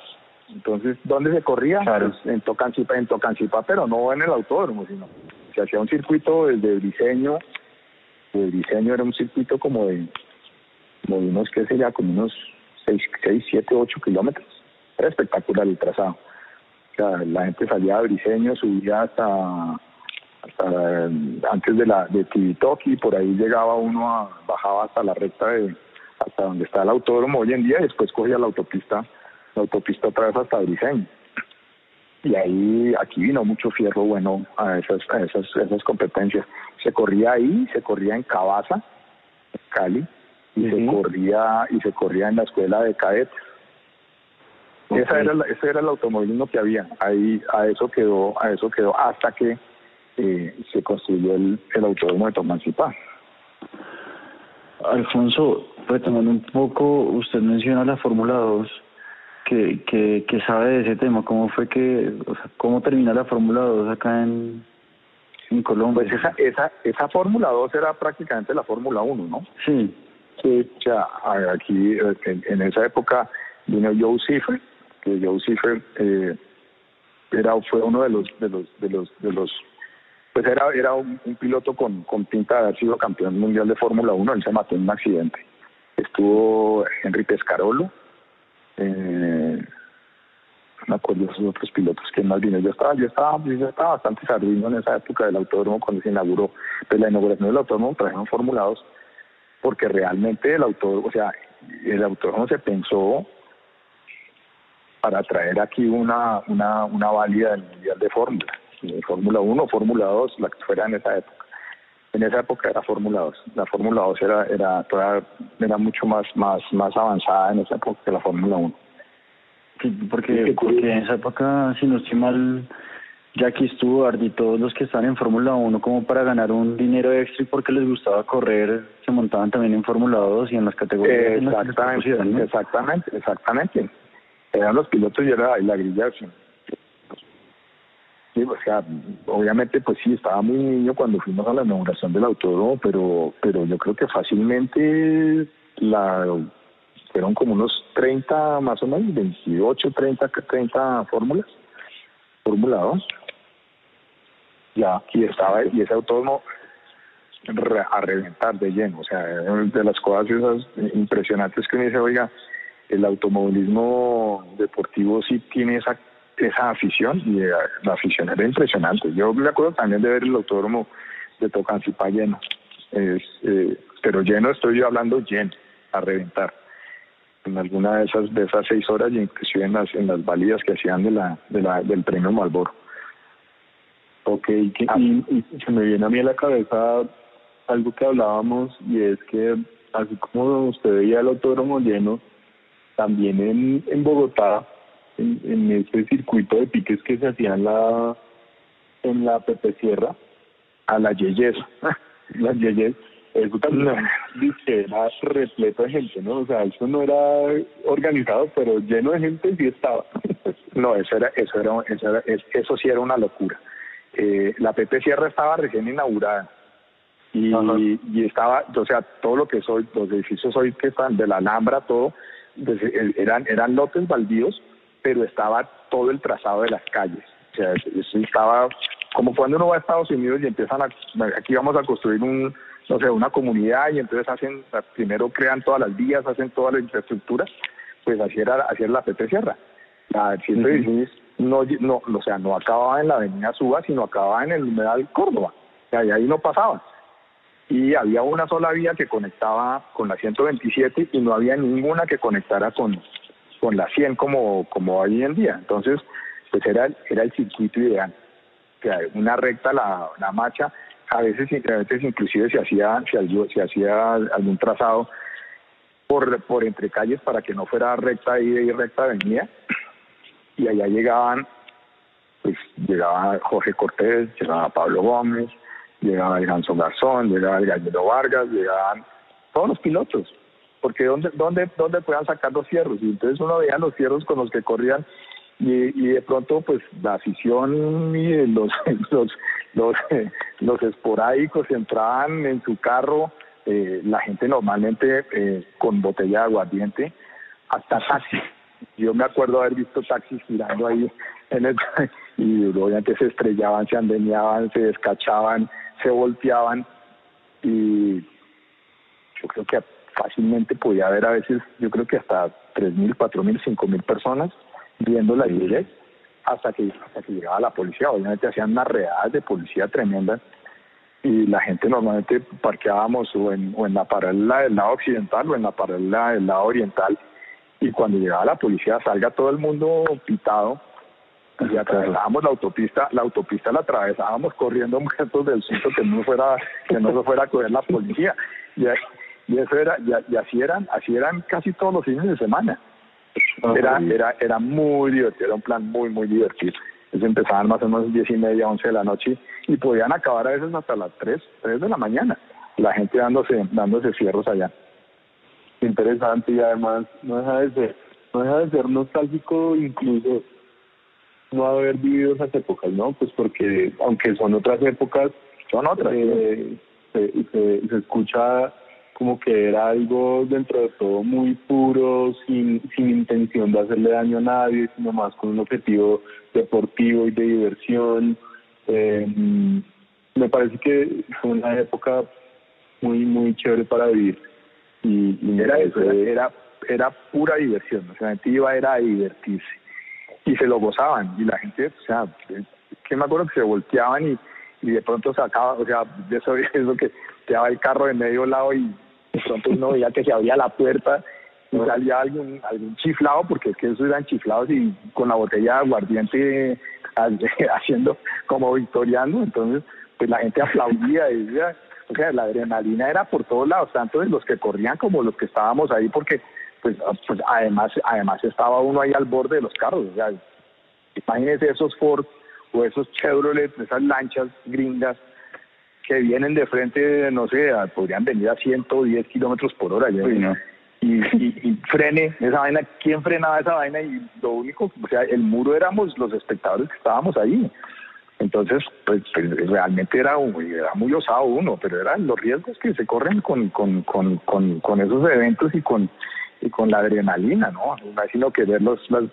Entonces, ¿dónde se corría? Pues, en Tocancipá, en Tocancipá, pero no en el autódromo, sino se hacía un circuito desde diseño, el diseño era un circuito como de, como de unos, ¿qué sería? Como unos 6, 6 7, 8 kilómetros. Era espectacular el trazado la gente salía de Briseño, subía hasta, hasta antes de la de Tibitoki, por ahí llegaba uno, a, bajaba hasta la recta de hasta donde está el autódromo hoy en día y después cogía la autopista, la autopista otra vez hasta Briseño. Y ahí, aquí vino mucho fierro bueno a esas, a esas, esas competencias. Se corría ahí, se corría en Cabaza, Cali, y se corría, y se corría en la escuela de cadetes esa era ese era el automovilismo que había. Ahí a eso quedó, a eso quedó hasta que eh, se construyó el, el autódromo de Tomancipá. Alfonso, retomando un poco, usted menciona la Fórmula 2, que, que, que sabe de ese tema, ¿cómo fue que, o sea, cómo termina la Fórmula 2 acá en, en Colombia? Pues esa, esa, esa Fórmula 2 era prácticamente la Fórmula 1, ¿no? Sí. Sí, sea, aquí en, en esa época vino Joe Cifre, que Joe eh, era fue uno de los de los de los de los pues era era un, piloto con, con pinta de haber sido campeón mundial de Fórmula 1, él se mató en un accidente. Estuvo Henry Pescarolo, eh, no me acuerdo de esos otros pilotos que más vino. Yo estaba, yo estaba, yo estaba bastante sardino en esa época del autódromo cuando se inauguró, pues la inauguración del autódromo trajeron Fórmula 2, porque realmente el autódromo, o sea, el autódromo se pensó para traer aquí una, una, una válida del Mundial de Fórmula, Fórmula 1, Fórmula 2, la que fuera en esa época. En esa época era Fórmula 2. La Fórmula 2 era, era, era mucho más, más, más avanzada en esa época que la Fórmula 1. Sí, porque, porque en esa época, si no estoy mal, Jackie Stewart y todos los que están en Fórmula 1 como para ganar un dinero extra y porque les gustaba correr, se montaban también en Fórmula 2 y en las categorías. Exactamente, exactamente, exactamente. Eran los pilotos y era la grilla Sí, obviamente pues sí, estaba muy niño cuando fuimos a la inauguración del autódromo, pero, pero yo creo que fácilmente fueron como unos 30 más o menos, 28, 30, 30 fórmulas, formulados. Ya, y estaba, y ese autódromo a reventar de lleno, o sea, de las cosas esas impresionantes que uno dice, oiga, el automovilismo deportivo sí tiene esa esa afición y eh, la afición era impresionante. Yo me acuerdo también de ver el autódromo de Tocancipá lleno, es, eh, pero lleno estoy yo hablando lleno, a reventar. En alguna de esas de esas seis horas y inclusive en las en las validas que hacían de la, de la del premio Malboro. Ok, ah. y, se me viene a mí a la cabeza algo que hablábamos y es que así como usted veía el autódromo lleno, también en, en Bogotá en, en ese circuito de piques que se hacía en la en la Pepe Sierra a la Yeyes. La Yeyes eso también era repleto de gente no o sea eso no era organizado pero lleno de gente sí estaba. No eso era eso era eso, era, eso sí era una locura. Eh, la Pepe Sierra estaba recién inaugurada. Y, y estaba, o sea, todo lo que soy, los edificios hoy que están de la Alhambra, todo, pues, eh, eran, eran lotes baldíos pero estaba todo el trazado de las calles. O sea, eso estaba como cuando uno va a Estados Unidos y empiezan a, aquí vamos a construir un, no sé, una comunidad y entonces hacen, primero crean todas las vías, hacen toda la infraestructura, pues así era, así era la Pepe Sierra. La 116 no, no, o sea, no acababa en la avenida Suba, sino acababa en el humedal Córdoba. O sea, y ahí no pasaba. Y había una sola vía que conectaba con la 127 y no había ninguna que conectara con, con la 100 como, como hoy en día. Entonces, pues era, era el circuito ideal. que una recta, la, la marcha, a veces, a inclusive se hacía, se, se hacía algún trazado por, por entre calles para que no fuera recta y recta venida. Y allá llegaban, pues llegaba Jorge Cortés, llegaba Pablo Gómez, llegaba el Ganso Garzón, llegaba el Gallero Vargas, llegaban todos los pilotos porque ¿dónde, dónde, dónde puedan sacar los fierros? Y entonces uno veía los fierros con los que corrían y, de pronto pues la afición y los, los, los, los esporádicos entraban en su carro, eh, la gente normalmente eh, con botella de aguardiente, hasta taxi. Yo me acuerdo haber visto taxis girando ahí en el, y obviamente se estrellaban, se andeñaban, se descachaban, se volteaban. Y yo creo que fácilmente podía haber a veces, yo creo que hasta 3.000, 4.000, 5.000 personas viendo la iglesia hasta que, hasta que llegaba la policía. Obviamente hacían unas redadas de policía tremendas y la gente normalmente parqueábamos o en, o en la paralela del lado occidental o en la paralela del lado oriental. Y cuando llegaba la policía salga todo el mundo pitado y atravesábamos la autopista, la autopista la atravesábamos corriendo muertos del susto que no fuera, que no se fuera a coger la policía. Y, y eso era y, así eran así eran casi todos los fines de semana. Era era era muy divertido era un plan muy muy divertido. Ellos empezaban más o menos diez y media once de la noche y podían acabar a veces hasta las tres tres de la mañana la gente dándose dándose cierros allá. Interesante y además no deja de ser no deja de ser nostálgico incluso no haber vivido esas épocas no pues porque aunque son otras épocas son otras eh, se, se escucha como que era algo dentro de todo muy puro, sin, sin intención de hacerle daño a nadie, sino más con un objetivo deportivo y de diversión. Eh, me parece que fue una época muy, muy chévere para vivir. Y, era eso, era, era, pura diversión, o sea, la gente iba era a divertirse. Y se lo gozaban, y la gente, o sea, que me acuerdo que se volteaban y, y de pronto sacaba, o sea, de eso, eso que quedaba el carro de medio lado y de pronto uno veía que se abría la puerta y salía algún, algún chiflado, porque es que esos eran chiflados y con la botella de aguardiente haciendo como victoriano, entonces pues la gente aplaudía y decía, o sea, la adrenalina era por todos lados, tanto de los que corrían como los que estábamos ahí, porque pues, pues además además estaba uno ahí al borde de los carros, o sea, imagínese esos Ford o esos Chevrolet, esas lanchas gringas que vienen de frente, no sé, podrían venir a 110 kilómetros por hora. Y y, y, frene esa vaina. ¿Quién frenaba esa vaina? Y lo único, o sea, el muro éramos los espectadores que estábamos ahí. Entonces, pues, pues realmente era, era muy osado uno, pero eran los riesgos que se corren con, con, con, con, con esos eventos y con, y con la adrenalina, ¿no? Imagino que ver los, las,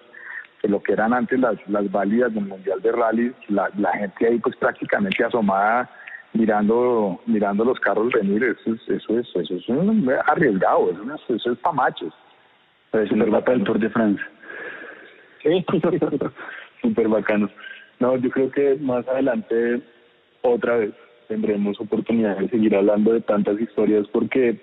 lo que eran antes las, las válidas del Mundial de Rally, la, la gente ahí pues prácticamente asomada mirando mirando los carros venir, eso es, eso es, eso es un arriesgado, eso es, eso es pa' machos. Es súper bacano el Tour de Francia. Sí, súper bacano. No, yo creo que más adelante otra vez tendremos oportunidad de seguir hablando de tantas historias porque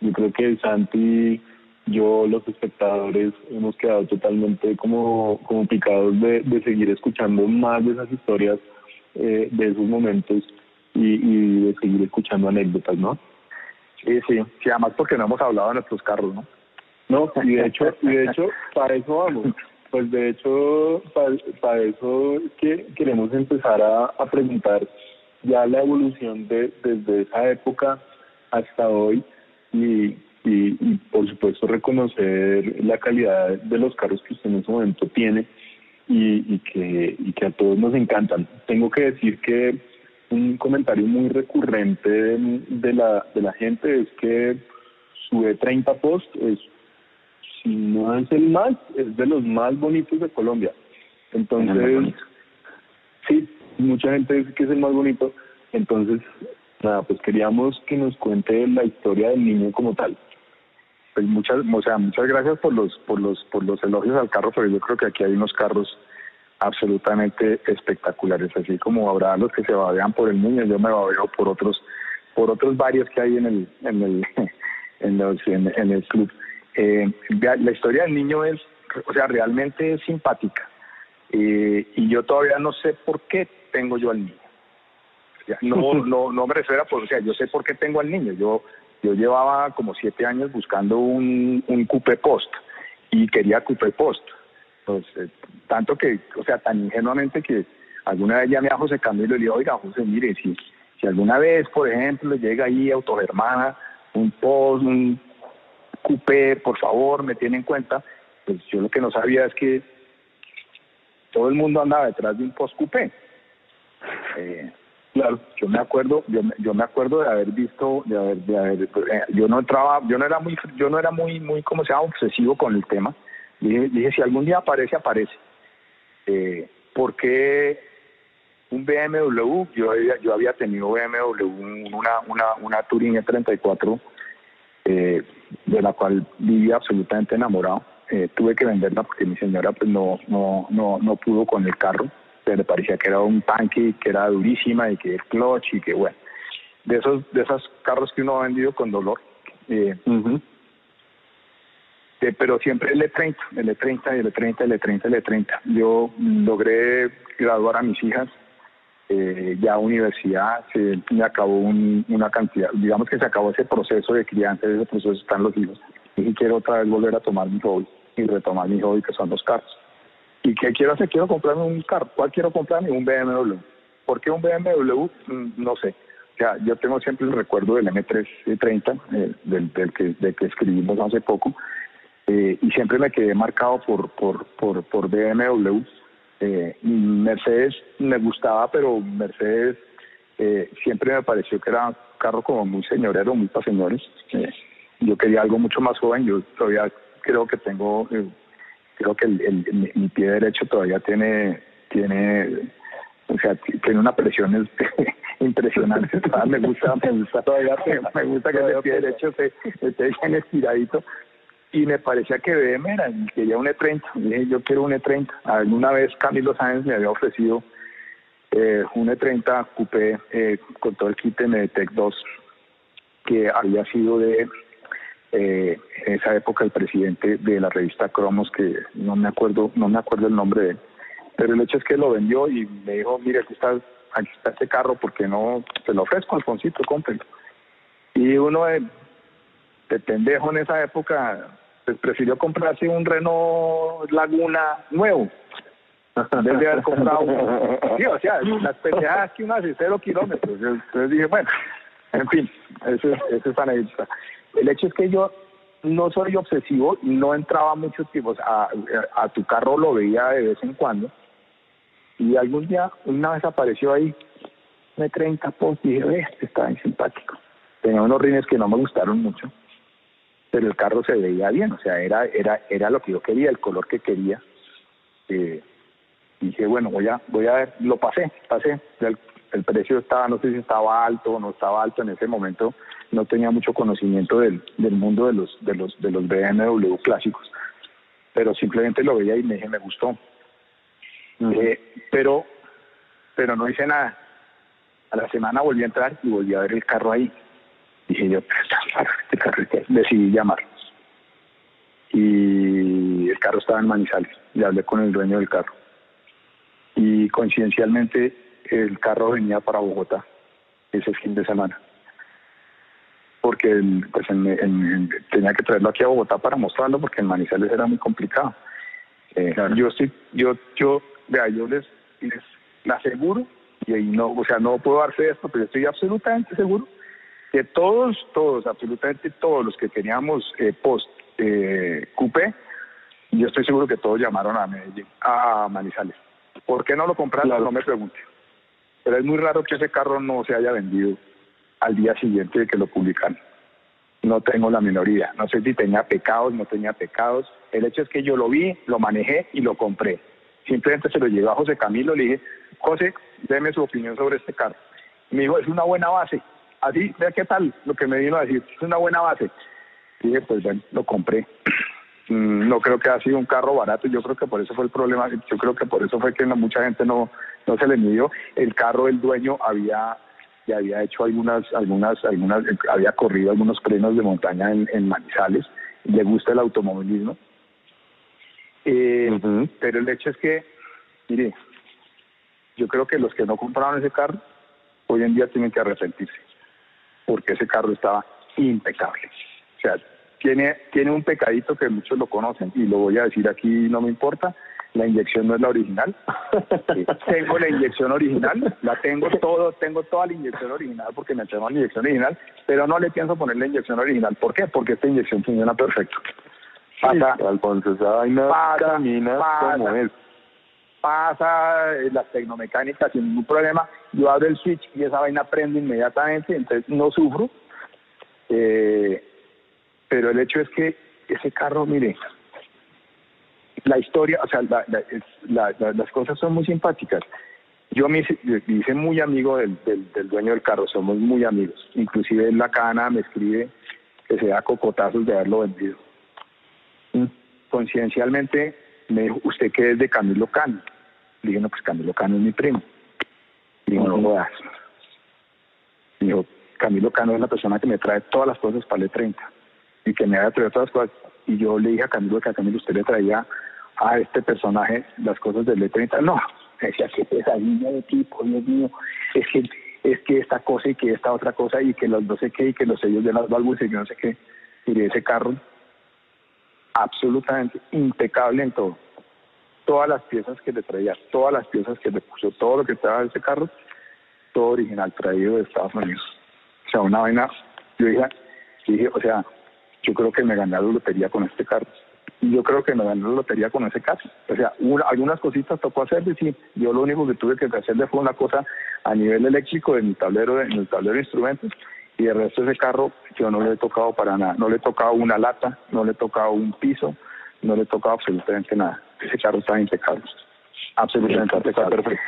yo creo que Santi, yo, los espectadores, hemos quedado totalmente como, como picados de, de seguir escuchando más de esas historias, eh, de esos momentos y, de seguir escuchando anécdotas, ¿no? Sí, sí, sí, además porque no hemos hablado de nuestros carros, ¿no? No, y de hecho, y de hecho, para eso vamos. Pues de hecho, para, eso que queremos empezar a, a, preguntar ya la evolución de desde esa época hasta hoy y, y, y, por supuesto reconocer la calidad de los carros que usted en ese momento tiene y, y, que, y que a todos nos encantan. Tengo que decir que un comentario muy recurrente de la, de la gente es que su E30 Post es, si no es el más, es de los más bonitos de Colombia. Entonces, sí, mucha gente dice que es el más bonito. Entonces, nada, pues queríamos que nos cuente la historia del niño como tal. Pues muchas, o sea, muchas gracias por los, por los, por los elogios al carro, pero yo creo que aquí hay unos carros absolutamente espectaculares, así como habrá los que se babean por el niño, yo me babeo por otros, por otros varios que hay en el, en el, en, los, en, el club. Eh, la historia del niño es, o sea, realmente es simpática. Eh, y yo todavía no sé por qué tengo yo al niño. No, no, no me refiero a, o sea, yo sé por qué tengo al niño. Yo, yo llevaba como siete años buscando un, un coupé post y quería coupé post. Pues, eh, tanto que, o sea, tan ingenuamente que alguna vez llamé a José Camilo y le digo, oiga, José, mire, si, si alguna vez, por ejemplo, llega ahí Autogermana, un post, un coupé, por favor, me tiene en cuenta, pues yo lo que no sabía es que todo el mundo andaba detrás de un post coupé. Eh, claro, yo me acuerdo, yo, yo me acuerdo de haber visto, de haber, de haber, eh, yo no entraba, yo no era muy, yo no era muy, muy, como se llama, obsesivo con el tema Dije, si algún día aparece, aparece. Eh, ¿Por qué un BMW? Yo, yo había tenido BMW, una, una, una Touring E34, eh, de la cual vivía absolutamente enamorado. Eh, tuve que venderla porque mi señora pues no, no, no, no pudo con el carro. Le parecía que era un tanque, que era durísima y que el clutch y que bueno. De esos, de esos carros que uno ha vendido con dolor. Eh, este, pero siempre el E30, el E30, el E30, el E30, el E30. Yo logré graduar a mis hijas eh, ya a universidad, se me acabó una cantidad, digamos que se acabó ese proceso de crianza, ese proceso están los hijos. Y quiero otra vez volver a tomar mi hobby y retomar mi hobby que son los carros. ¿Y qué quiero hacer? Quiero comprarme un carro. ¿Cuál quiero comprarme? Un BMW. ¿Por qué un BMW? Mm, no sé. O sea, yo tengo siempre el recuerdo del M330, eh, del, del, que, del que escribimos hace poco, eh, y siempre me quedé marcado por, por, por, por BMW. Eh, Mercedes me gustaba, pero Mercedes eh, siempre me pareció que era un carro como muy señorero, muy para señores. yo quería algo mucho más joven, yo todavía creo que tengo, creo que el, mi pie derecho todavía tiene, tiene o sea, tiene una presión impresionante. me gusta, me gusta todavía, me gusta que el pie derecho esté, esté bien estiradito y me parecía que BM era, quería un E30, dije yo quiero un E30. Alguna vez Camilo Sáenz me había ofrecido eh, un E30 coupé eh, con todo el kit Meditech 2 que había sido de eh, en esa época el presidente de la revista Cromos que no me acuerdo no me acuerdo el nombre de él pero el hecho es que lo vendió y me dijo mire aquí está aquí está este carro porque no te lo ofrezco Alfonsito cómprelo y uno de, de pendejo en esa época pues prefirió comprarse un Renault Laguna nuevo en vez de haber comprado sí, o sea, las pendejadas que uno hace cero kilómetros. Entonces dije, bueno, en fin eso es, eso es el hecho es que yo no soy obsesivo, no entraba mucho tiempo, a, a, tu carro lo veía de vez en cuando. Y algún día, una vez apareció ahí, me 30 post y dije, este está bien simpático. Tenía unos rines que no me gustaron mucho, pero el carro se veía bien, o sea, era, era, era lo que yo quería, el color que quería. Eh, dije, bueno, voy a, voy a ver, lo pasé, pasé. El, el precio estaba, no sé si estaba alto o no estaba alto en ese momento, no tenía mucho conocimiento del, del mundo de los, de los, de los BMW clásicos, pero simplemente lo veía y me dije, me gustó. Eh, pero, pero no hice nada. A la semana volví a entrar y volví a ver el carro ahí. Dije yo, este carro, decidí llamar. Y el carro estaba en Manizales. Y hablé con el dueño del carro. Y coincidencialmente el carro venía para Bogotá ese fin de semana porque pues tenía que traerlo aquí a Bogotá para mostrarlo porque en Manizales era muy complicado. Eh, yo sí, yo, yo, vea, yo les, les aseguro y ahí no, o sea, no puedo darse esto, pero estoy absolutamente seguro que todos, todos, absolutamente todos los que teníamos eh, post eh, coupé, yo estoy seguro que todos llamaron a Medellín, a Manizales. ¿Por qué no lo compraron? No me pregunte. Pero es muy raro que ese carro no se haya vendido al día siguiente de que lo publican. No tengo la minoría. No sé si tenía pecados, no tenía pecados. El hecho es que yo lo vi, lo manejé y lo compré. Simplemente se lo llevé a José Camilo, le dije, José, déme su opinión sobre este carro. me dijo, es una buena base. Así, vea qué tal lo que me vino a decir, es una buena base. dije, pues bueno, lo compré. Mm, no creo que ha sido un carro barato, yo creo que por eso fue el problema, yo creo que por eso fue que mucha gente no, no se le midió. El carro, el dueño había que había hecho algunas, algunas, algunas, había corrido algunos frenos de montaña en, Manizales, le gusta el automovilismo. Eh, pero el hecho es que, mire, yo creo que los que no compraron ese carro, hoy en día tienen que arrepentirse, porque ese carro estaba impecable. O sea, tiene, tiene un pecadito que muchos lo conocen, y lo voy a decir aquí, no me importa, la inyección no es la original. tengo la inyección original, la tengo todo, tengo toda la inyección original porque me tengo la inyección original, pero no le pienso poner la inyección original. ¿Por qué? Porque esta inyección funciona perfecto. Pasa, Alfonso, esa vaina pasa, camina como es. Pasa eh, las tecnomecánicas sin ningún problema. Yo abro el switch y esa vaina prende inmediatamente, entonces no sufro. Eh, pero el hecho es que ese carro, mire, la historia, o sea, las cosas son muy simpáticas. Yo me hice, muy amigo del, dueño del carro, somos muy amigos. Inclusive en la cana me escribe que se da cocotazos de haberlo vendido. Conciencialmente me dijo, ¿usted qué es de Camilo Cano? Le dije, no, pues Camilo Cano es mi primo. Le dijo, no jodas. Me dijo, Camilo Cano es la persona que me trae todas las cosas para el 30 y que me ha traído todas las cosas. Y yo le dije a Camilo que a Camilo usted le traía a este personaje las cosas del E30. No, decía que pesadilla de tipo, Dios mío, es que, es que esta cosa y que esta otra cosa y que los no sé qué y que los sellos de las válvulas y que no sé qué. Y de ese carro, absolutamente impecable en todo. Todas las piezas que le traía, todas las piezas que le puso, todo lo que estaba en ese carro, todo original traído de Estados Unidos. O sea, una vaina, yo dije, dije o sea, yo creo que me gané la lotería con este carro yo creo que me gané la lotería con ese caso. O sea, algunas cositas tocó hacerle, sí. Yo lo único que tuve que hacerle fue una cosa a nivel eléctrico en mi tablero, en el tablero de instrumentos, y el resto de ese carro yo no le he tocado para nada. No le he tocado una lata, no le he tocado un piso, no le he tocado absolutamente nada. Ese carro está impecable. Absolutamente impecable.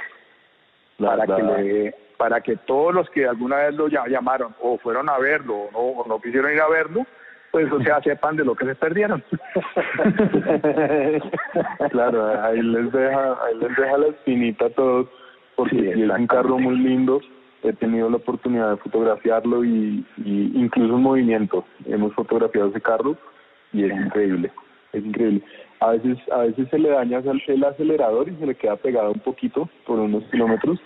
Para que, para que todos los que alguna vez lo llamaron o fueron a verlo o no quisieron ir a verlo, pues o sea, sepan de lo que se perdieron. claro, ahí les deja, ahí les deja la espinita a todos, porque es un carro muy lindo, he tenido la oportunidad de fotografiarlo y, incluso en movimiento, hemos fotografiado ese carro y es increíble, es increíble. A veces, a veces se le daña el acelerador y se le queda pegado un poquito por unos kilómetros,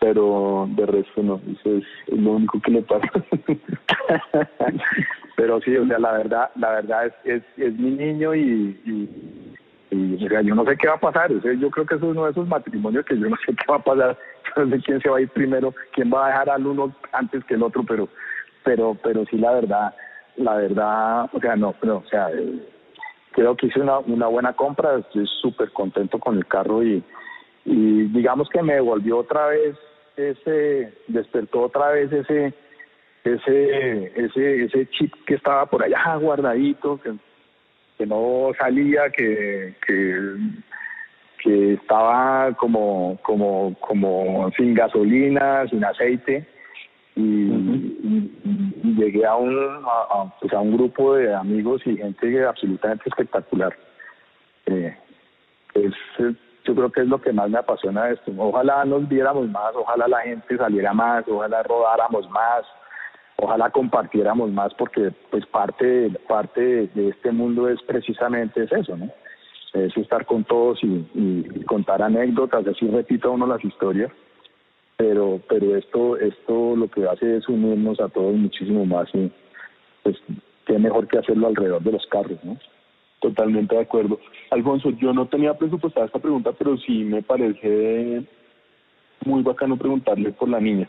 pero de resto no, eso es, lo único que le pasa. pero sí, o sea, la verdad, la verdad es, es, es mi niño y, y, yo no sé qué va a pasar, yo creo que eso es uno de esos matrimonios que yo no sé qué va a pasar, yo no sé quién se va a ir primero, quién va a dejar al uno antes que el otro, pero, pero, pero sí la verdad, la verdad, o sea, no, pero, o sea, eh, creo que hice una, una buena compra, estoy súper contento con el carro y, y digamos que me devolvió otra vez ese, despertó otra vez ese, ese, ese, ese chip que estaba por allá guardadito, que, que no salía, que, que, que estaba como, como, como sin gasolina, sin aceite y, llegué a un, a, pues a un grupo de amigos y gente absolutamente espectacular. Eh, es, yo creo que es lo que más me apasiona esto. Ojalá nos viéramos más, ojalá la gente saliera más, ojalá rodáramos más, ojalá compartiéramos más, porque pues parte, parte de este mundo es precisamente es eso, ¿no? Es estar con todos y, contar anécdotas, así repito uno las historias pero pero esto esto lo que hace es unirnos a todos muchísimo más y pues qué mejor que hacerlo alrededor de los carros, ¿no? Totalmente de acuerdo. Alfonso, yo no tenía presupuestada esta pregunta, pero sí me parece muy bacano preguntarle por la niña,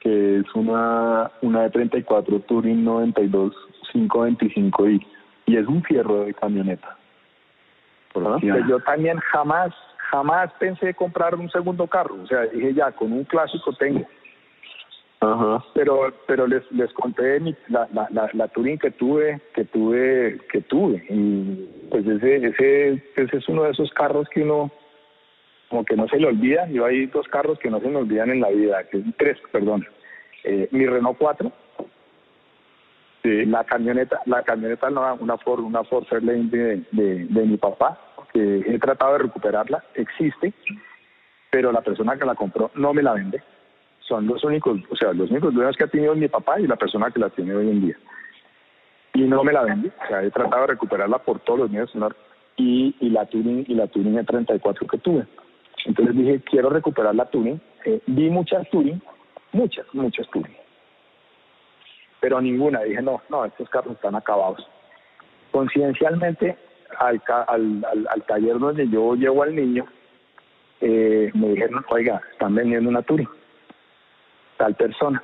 que es una, una de 34 Touring 92 525i y es un fierro de camioneta. yo también jamás jamás pensé comprar un segundo carro. O sea, dije ya, con un clásico tengo. Ajá. Pero pero les les conté mi, la, la, la, la Touring que tuve, que tuve, que tuve. Y pues ese, ese, ese es uno de esos carros que uno como que no se le olvida. Yo hay dos carros que no se me olvidan en la vida, que es tres, perdón. Eh, mi Renault 4, sí. la camioneta, la camioneta una Ford, una Ford Fairlane de, de, de mi papá, que he tratado de recuperarla, existe, pero la persona que la compró no me la vende. Son los únicos, o sea, los únicos dueños que ha tenido mi papá y la persona que la tiene hoy en día. Y no me la vende, o sea, he tratado de recuperarla por todos los medios y, y la Turing y la Turing E34 que tuve. Entonces dije, quiero recuperar la Turing. Eh, vi muchas Turing, muchas, muchas Turing. Pero ninguna, dije, no, no, estos carros están acabados. Conciencialmente al, al, al, taller donde yo llevo al niño, eh, me dijeron, oiga, están vendiendo una Touring, tal persona.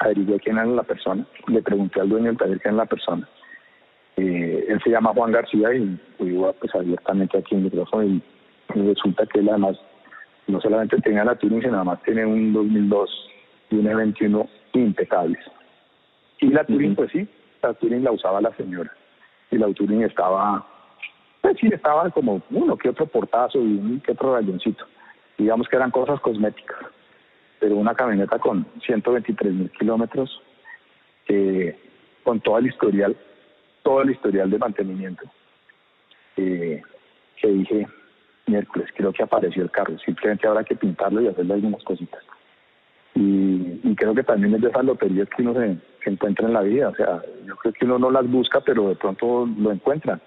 Averigué quién era la persona, le pregunté al dueño del taller quién era la persona. Eh, él se llama Juan García y vivo pues abiertamente aquí en el micrófono y, resulta que él además no solamente tenía la Touring, sino además tiene un 2002 y un 21 impecables. Y la Touring, pues sí, la Touring la usaba la señora. Y la Touring estaba pues sí, estaban como uno que otro portazo y un que otro rayoncito. Digamos que eran cosas cosméticas. Pero una camioneta con 123 mil kilómetros, con todo el historial, todo el historial de mantenimiento, eh, que dije, miércoles, creo que apareció el carro. Simplemente habrá que pintarlo y hacerle algunas cositas. Y, creo que también es de esas loterías que uno se, se, encuentra en la vida. O sea, yo creo que uno no las busca, pero de pronto lo encuentra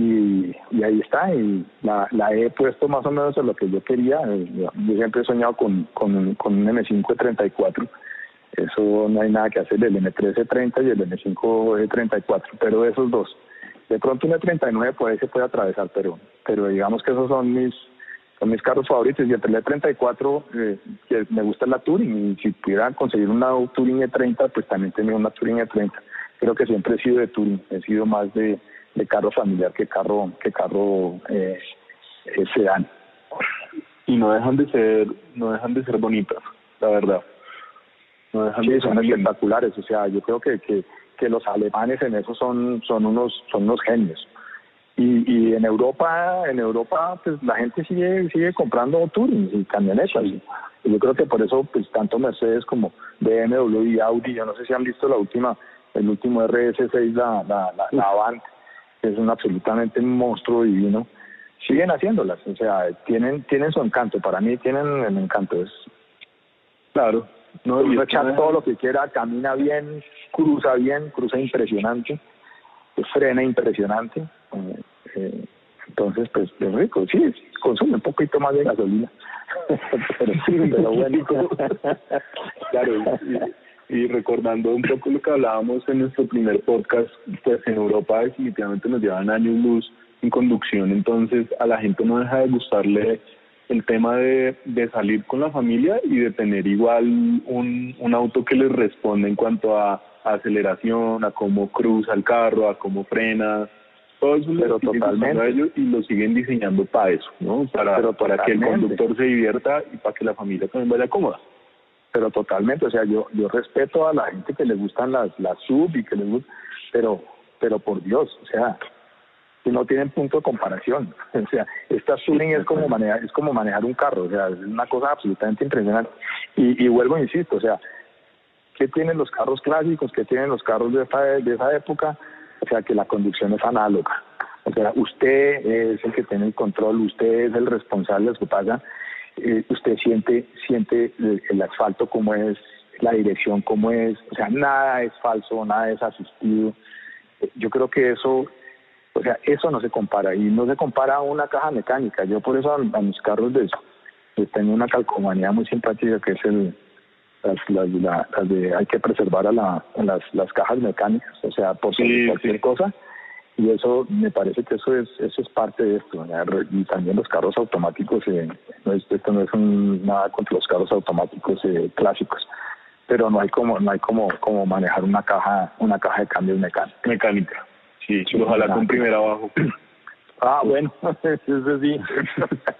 y, ahí está, y la, he puesto más o menos a lo que yo quería. Eh, yo siempre he soñado con, con, con un M5-34, eso no hay nada que hacer, el M13-30 y el M5-34, pero esos dos. De pronto un E39 por ahí se puede atravesar, pero, pero digamos que esos son mis son mis carros favoritos y entre el E34 eh, que me gusta la Touring y si pudiera conseguir una Touring E30 pues también tenía una Touring E30 creo que siempre he sido de Touring he sido más de, de carro familiar que carro que carro eh, eh, sedán y no dejan de ser no dejan de ser bonitas la verdad. No dejan de son espectaculares o sea yo creo que, que que los alemanes en eso son son unos son unos genios. Y, y en Europa en Europa pues la gente sigue sigue comprando Touring y camionetas. Y, yo creo que por eso pues tanto Mercedes como BMW y Audi yo no sé si han visto la última el último RS6 la la, la, la Avant es un absolutamente monstruo divino, siguen haciéndolas, o sea, tienen tienen su encanto, para mí tienen el encanto, es claro, no y echar todo lo que quiera, camina bien, cruza bien, cruza impresionante, frena impresionante, eh, eh, entonces pues es rico, sí, consume un poquito más de gasolina, pero sí, pero bueno, claro, y recordando un poco lo que hablábamos en nuestro primer podcast, pues en Europa definitivamente nos llevan años luz en conducción, entonces a la gente no deja de gustarle el tema de, de salir con la familia y de tener igual un, un auto que les responda en cuanto a aceleración, a cómo cruza el carro, a cómo frena, todo eso Pero totalmente. ellos y lo siguen diseñando para eso, ¿no? Para, para que el conductor se divierta y para que la familia también vaya cómoda. Pero totalmente, o sea, yo yo respeto a la gente que le gustan las las sub y que les gusta, pero pero por Dios, o sea, no tienen punto de comparación. O sea, esta Touring es como manejar, es como manejar un carro, o sea, es una cosa absolutamente impresionante. Y, y vuelvo, insisto, o sea, ¿qué tienen los carros clásicos? ¿Qué tienen los carros de esa, de esa época? O sea, que la conducción es análoga. O sea, usted es el que tiene el control, usted es el responsable de su pasa, eh, usted siente, siente el, el asfalto como es, la dirección como es, o sea, nada es falso, nada es asistido. Yo creo que eso o sea, eso no se compara y no se compara a una caja mecánica. Yo por eso a, mis carros de, les tengo una calcomanía muy simpática que es el las, de hay que preservar a la, las, las cajas mecánicas, o sea, por cualquier cosa. Y eso me parece que eso es eso es parte de esto. Y también los carros automáticos, eh, no es, esto no es nada contra los carros automáticos eh, clásicos, pero no hay como no hay como como manejar una caja una caja de cambios mecánica. Mecánica. Sí, ojalá con primera abajo. Ah, bueno, eso sí.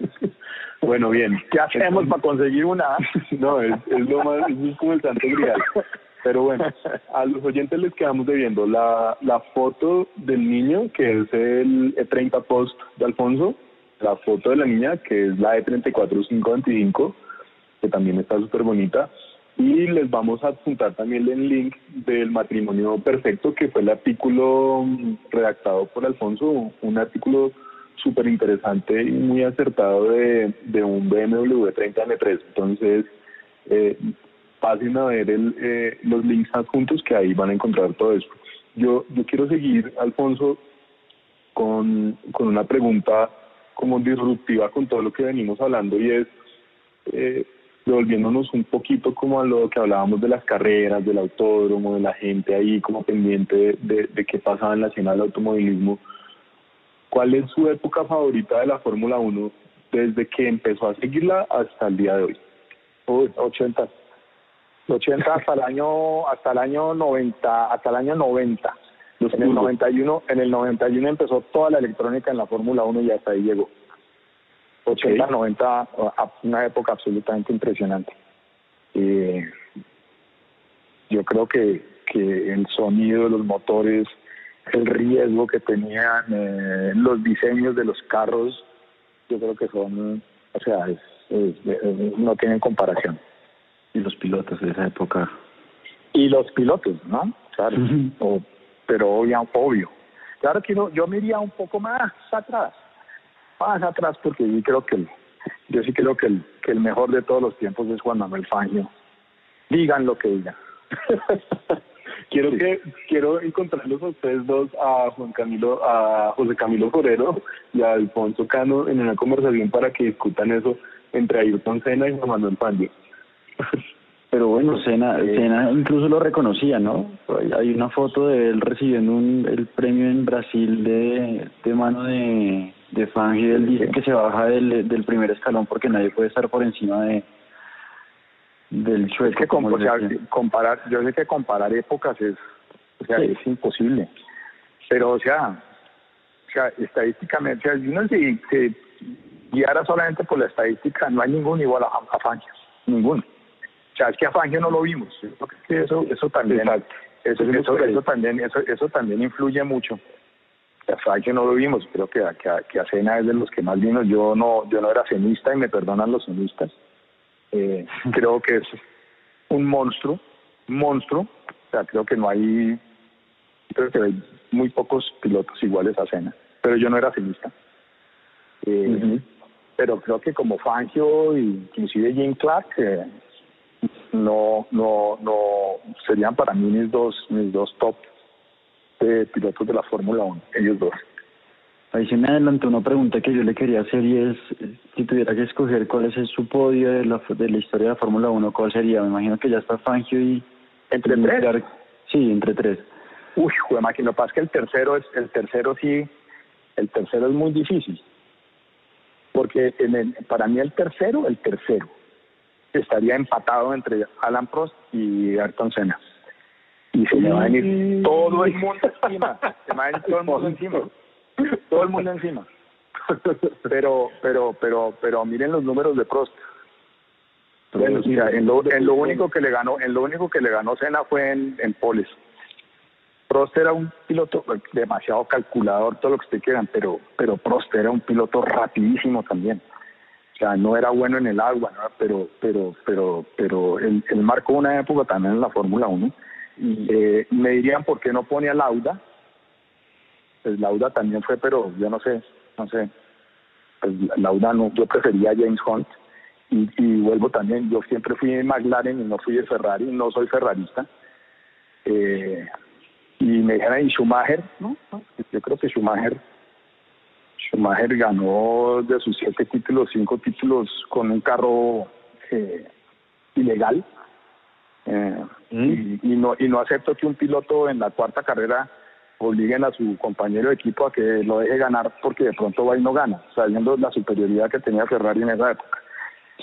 bueno, bien. ¿Qué hacemos para conseguir una? no, es, es lo más, es como el santo grial. Pero bueno, a los oyentes les quedamos debiendo la, la foto del niño, que es el E30 Post de Alfonso, la foto de la niña, que es la E34525, que también está súper bonita, y les vamos a adjuntar también el link del matrimonio perfecto, que fue el artículo redactado por Alfonso, un artículo súper interesante y muy acertado de, de un BMW 30 M3. Entonces, eh, pasen a ver el, eh, los links adjuntos que ahí van a encontrar todo eso. Yo, yo quiero seguir, Alfonso, con, con una pregunta como disruptiva con todo lo que venimos hablando y es... Eh, devolviéndonos un poquito como a lo que hablábamos de las carreras, del autódromo, de la gente ahí como pendiente de, de, qué pasaba en la escena del automovilismo, ¿cuál es su época favorita de la Fórmula 1 desde que empezó a seguirla hasta el día de hoy? Uy, 80. 80 hasta el año hasta el año 90, hasta el año 90. en el 91, en el 91 empezó toda la electrónica en la Fórmula 1 y hasta ahí llegó. 80, 90, una época absolutamente impresionante. Eh, yo creo que, que el sonido de los motores, el riesgo que tenían, eh, los diseños de los carros, yo creo que son, o sea, no tienen comparación. Y los pilotos de esa época. Y los pilotos, ¿no? Claro, pero obvio, obvio. Claro que no, yo me iría un poco más atrás más atrás porque yo creo que yo sí creo que el, que el mejor de todos los tiempos es Juan Manuel Fangio. Digan lo que digan. quiero que quiero encontrarlos a ustedes dos a Juan Camilo a José Camilo Forero y a Alfonso Cano en una conversación para que discutan eso entre Ayrton Senna y Juan Manuel Fangio. Pero bueno, Senna, Senna incluso lo reconocía, ¿no? Hay una foto de él recibiendo un, el premio en Brasil de, de mano de, de Fangio. Él dice que se baja del, del primer escalón porque nadie puede estar por encima de del suelo. que comparar, yo sé que comparar épocas es, o sea, es imposible. Pero, o sea, o sea estadísticamente, si uno se, se guiara solamente por la estadística, no hay ningún igual a, a Fangio, ninguno es que a Fangio no lo vimos. eso, eso también, eso, eso, también, eso, eso también influye mucho. A Fangio no lo vimos, creo que, que, que a Cena es de los que más vimos. Yo no, yo no era cenista y me perdonan los cenistas. Eh, creo que es un monstruo, monstruo. O sea, creo que no hay, creo que hay muy pocos pilotos iguales a Cena. Pero yo no era cenista. Eh, pero creo que como Fangio, inclusive Jim Clark, eh, no, no, no serían para mí mis dos, mis dos top de pilotos de la Fórmula 1, ellos dos. Ahí se me adelantó una pregunta que yo le quería hacer y es, si tuviera que escoger cuál es su podio de la, de la historia de la Fórmula 1, ¿cuál sería? Me imagino que ya está Fangio y... ¿Entre tres? Sí, entre tres. Uy, joder, máquina, pasa que el tercero, es el tercero sí, el tercero es muy difícil. Porque en el, para mí el tercero, el tercero, estaría empatado entre Alan Prost y Ayrton Senna. y se me va a venir todo el mundo encima, se va a venir todo el mundo encima, todo el mundo encima. Pero, pero, pero, pero miren los números de Prost. en, lo, en lo único que le ganó, en lo único que le ganó Senna fue en, en poles. Prost era un piloto demasiado calculador, todo lo que ustedes quieran, pero, pero Prost era un piloto rapidísimo también. Sea, no era bueno en el agua, pero, pero, pero, pero él, marcó una época también en la Fórmula 1. Eh, me dirían por qué no pone a Lauda. Pues Lauda también fue, pero yo no sé, no sé. Pues Lauda no, yo prefería a James Hunt. Y, y vuelvo también, yo siempre fui de McLaren y no fui de Ferrari, no soy ferrarista. Eh, y me dijeron, ¿y Schumacher? No, yo creo que Schumacher, Schumacher ganó de sus siete títulos, cinco títulos con un carro eh, ilegal. Eh, mm. y, no, y no acepto que un piloto en la cuarta carrera obliguen a su compañero de equipo a que lo deje ganar porque de pronto va y no gana, sabiendo la superioridad que tenía Ferrari en esa época.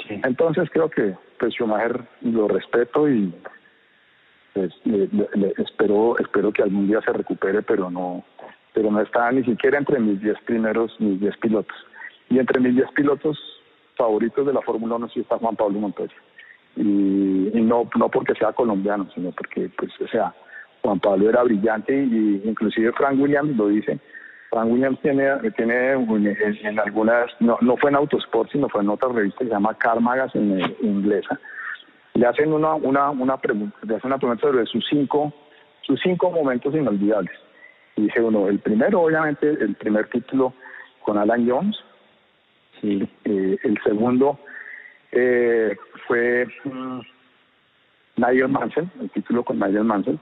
Entonces creo que pues Schumacher lo respeto y pues, espero espero que algún día se recupere, pero no pero no está ni siquiera entre mis 10 primeros, mis 10 pilotos. Y entre mis 10 pilotos favoritos de la Fórmula 1 sí está Juan Pablo Montoya. Y, no no porque sea colombiano, sino porque, pues, o sea, Juan Pablo era brillante y inclusive Frank Williams lo dice. Frank Williams tiene, tiene en, algunas, no, no fue en Autosport, sino fue en otra revista que se llama Car Magazine eh, inglesa, le hacen una, una, una pregunta, le hacen una pregunta sobre sus cinco, sus cinco momentos inolvidables. Y dice uno, el primero, obviamente, el primer título con Alan Jones. Sí. Eh, el segundo eh, fue mm, Nigel Mansell, el título con Nigel Mansell.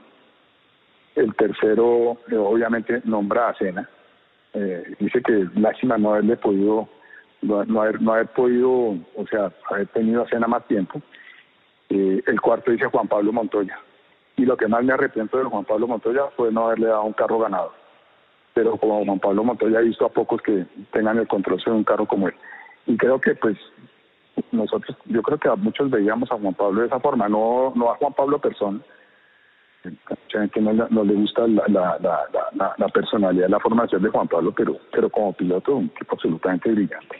El tercero, eh, obviamente, nombra a Cena. dice que lástima no haberle podido, no, no, haber, no haber podido, o sea, haber tenido a Cena más tiempo. El cuarto dice Juan Pablo Montoya. Y lo que más me arrepiento de Juan Pablo Montoya fue no haberle dado un carro ganado. Pero como Juan Pablo Montoya he visto a pocos que tengan el control sobre un carro como él. Y creo que pues nosotros, yo creo que a muchos veíamos a Juan Pablo de esa forma, no, no a Juan Pablo persona. Mucha gente no, no, le gusta la, la, la, la, personalidad, la formación de Juan Pablo, pero, pero como piloto un tipo absolutamente brillante.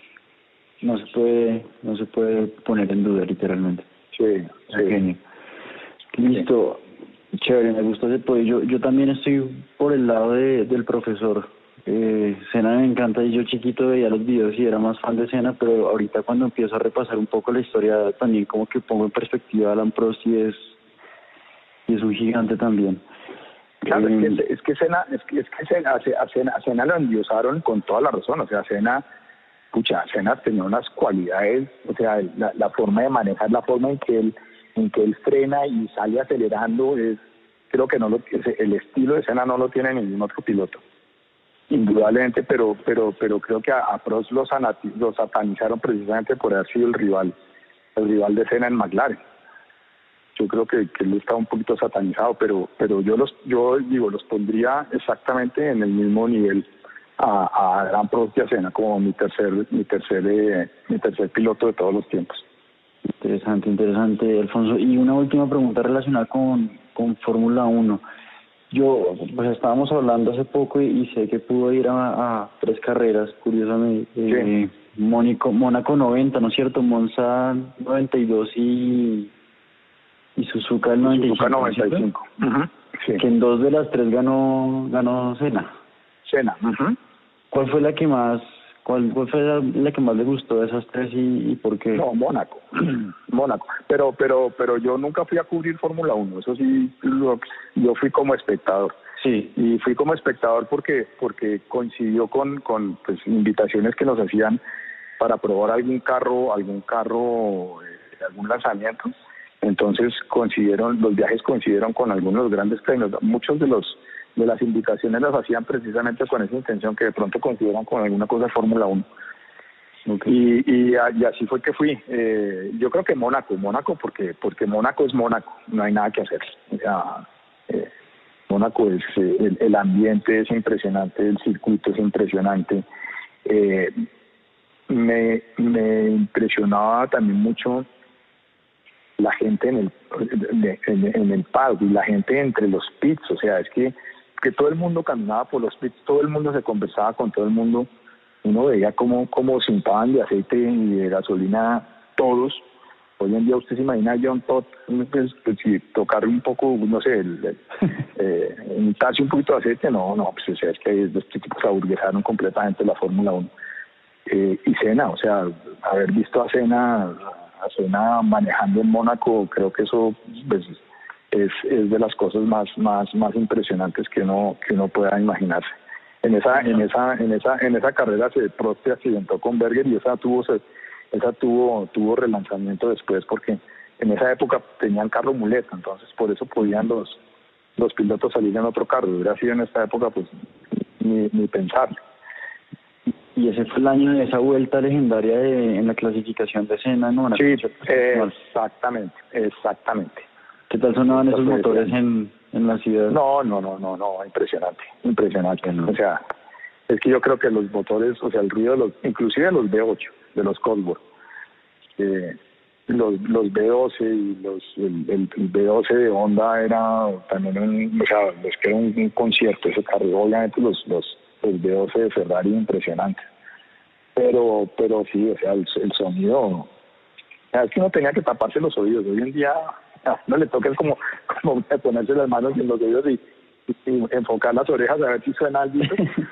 No se puede, no se puede poner en duda literalmente. Sí, sí. Listo. Chévere, me gusta ese podio. Yo, yo también estoy por el lado de, del profesor. Eh, Sena me encanta y yo chiquito veía los videos y era más fan de Sena, pero ahorita cuando empiezo a repasar un poco la historia también como que pongo en perspectiva a Alan Prost y es, y es un gigante también. Claro, es, que, eh, es que Sena, es que, es que Sena, a, Sena, a Sena lo endiosaron con toda la razón, o sea, Sena pucha, Senna tenía unas cualidades, o sea, la, forma de manejar, la forma en que él, en que él frena y sale acelerando, es, creo que no lo, el estilo de Senna no lo tiene ningún otro piloto, indudablemente, pero, pero, pero creo que a, Prost lo, lo satanizaron precisamente por haber sido el rival, el rival de Senna en McLaren. Yo creo que, que él está un poquito satanizado, pero, pero yo los, yo digo, los pondría exactamente en el mismo nivel a, a Gran Prost y como mi tercer, mi tercer, eh, mi tercer piloto de todos los tiempos. Interesante, interesante, Alfonso. Y una última pregunta relacionada con, con Fórmula 1. Yo, pues estábamos hablando hace poco y, sé que pudo ir a, tres carreras, curiosamente. Eh, Mónico, Mónaco 90, ¿no es cierto? Monza 92 y, y Suzuka el 95. Suzuka 95. sí. Que en dos de las tres ganó, ganó Senna. Senna. ¿Cuál fue la que más ¿Cuál, fue la, que más le gustó de esas tres y, por qué? No, Mónaco. Mónaco. Pero, pero, pero yo nunca fui a cubrir Fórmula 1. Eso sí, yo fui como espectador. Sí. Y fui como espectador porque, porque coincidió con, con pues, invitaciones que nos hacían para probar algún carro, algún carro, eh, algún lanzamiento. Entonces coincidieron, los viajes coincidieron con algunos de los grandes premios. Muchos de los de las invitaciones las hacían precisamente con esa intención que de pronto consideran con alguna cosa de Fórmula 1. Y, y, así fue que fui. Eh, yo creo que Mónaco, Mónaco porque porque Mónaco es Mónaco, no hay nada que hacer. O sea, eh, Mónaco es eh, el, ambiente es impresionante, el circuito es impresionante. me, me impresionaba también mucho la gente en el, en, el pub y la gente entre los pits, o sea, es que, que todo el mundo caminaba por los pits, todo el mundo se conversaba con todo el mundo, uno veía como, como cintaban de aceite y de gasolina todos, Hoy en día usted se imagina a John Todd, pues, pues, si tocar un poco, no sé, el, eh, un poquito de aceite, no, no, pues o sea, es que estos tipos aburguesaron completamente la Fórmula 1. Eh, y Cena, o sea, haber visto a Cena, a Cena manejando en Mónaco, creo que eso pues, es, es de las cosas más, más, más impresionantes que uno, que uno pueda imaginarse. En esa, en esa, en esa, en esa carrera se Prost accidentó con Berger y esa tuvo esa tuvo, tuvo relanzamiento después porque en esa época tenían carro muleta, entonces por eso podían los, los pilotos salir en otro carro. Hubiera sido en esta época, pues ni, ni pensar. Y ese fue el año de esa vuelta legendaria de, en la clasificación de escena, ¿no? Sí, exactamente, exactamente. ¿Qué tal sonaban esos motores en, en la ciudad? No, no, no, no, no, impresionante, impresionante. O sea, es que yo creo que los motores, o sea, el ruido de los, inclusive los V8, de los Cosworth. Eh, los, los B12 y los, el, el, B12 de Honda era también un, o sea, es que era un, concierto ese carro, obviamente los, los, los B12 de Ferrari impresionantes. Pero, pero sí, o sea, el, sonido, es que uno tenía que taparse los oídos, hoy en día no le toca como, como ponerse las manos en los oídos y, enfocar las orejas a ver si suena algo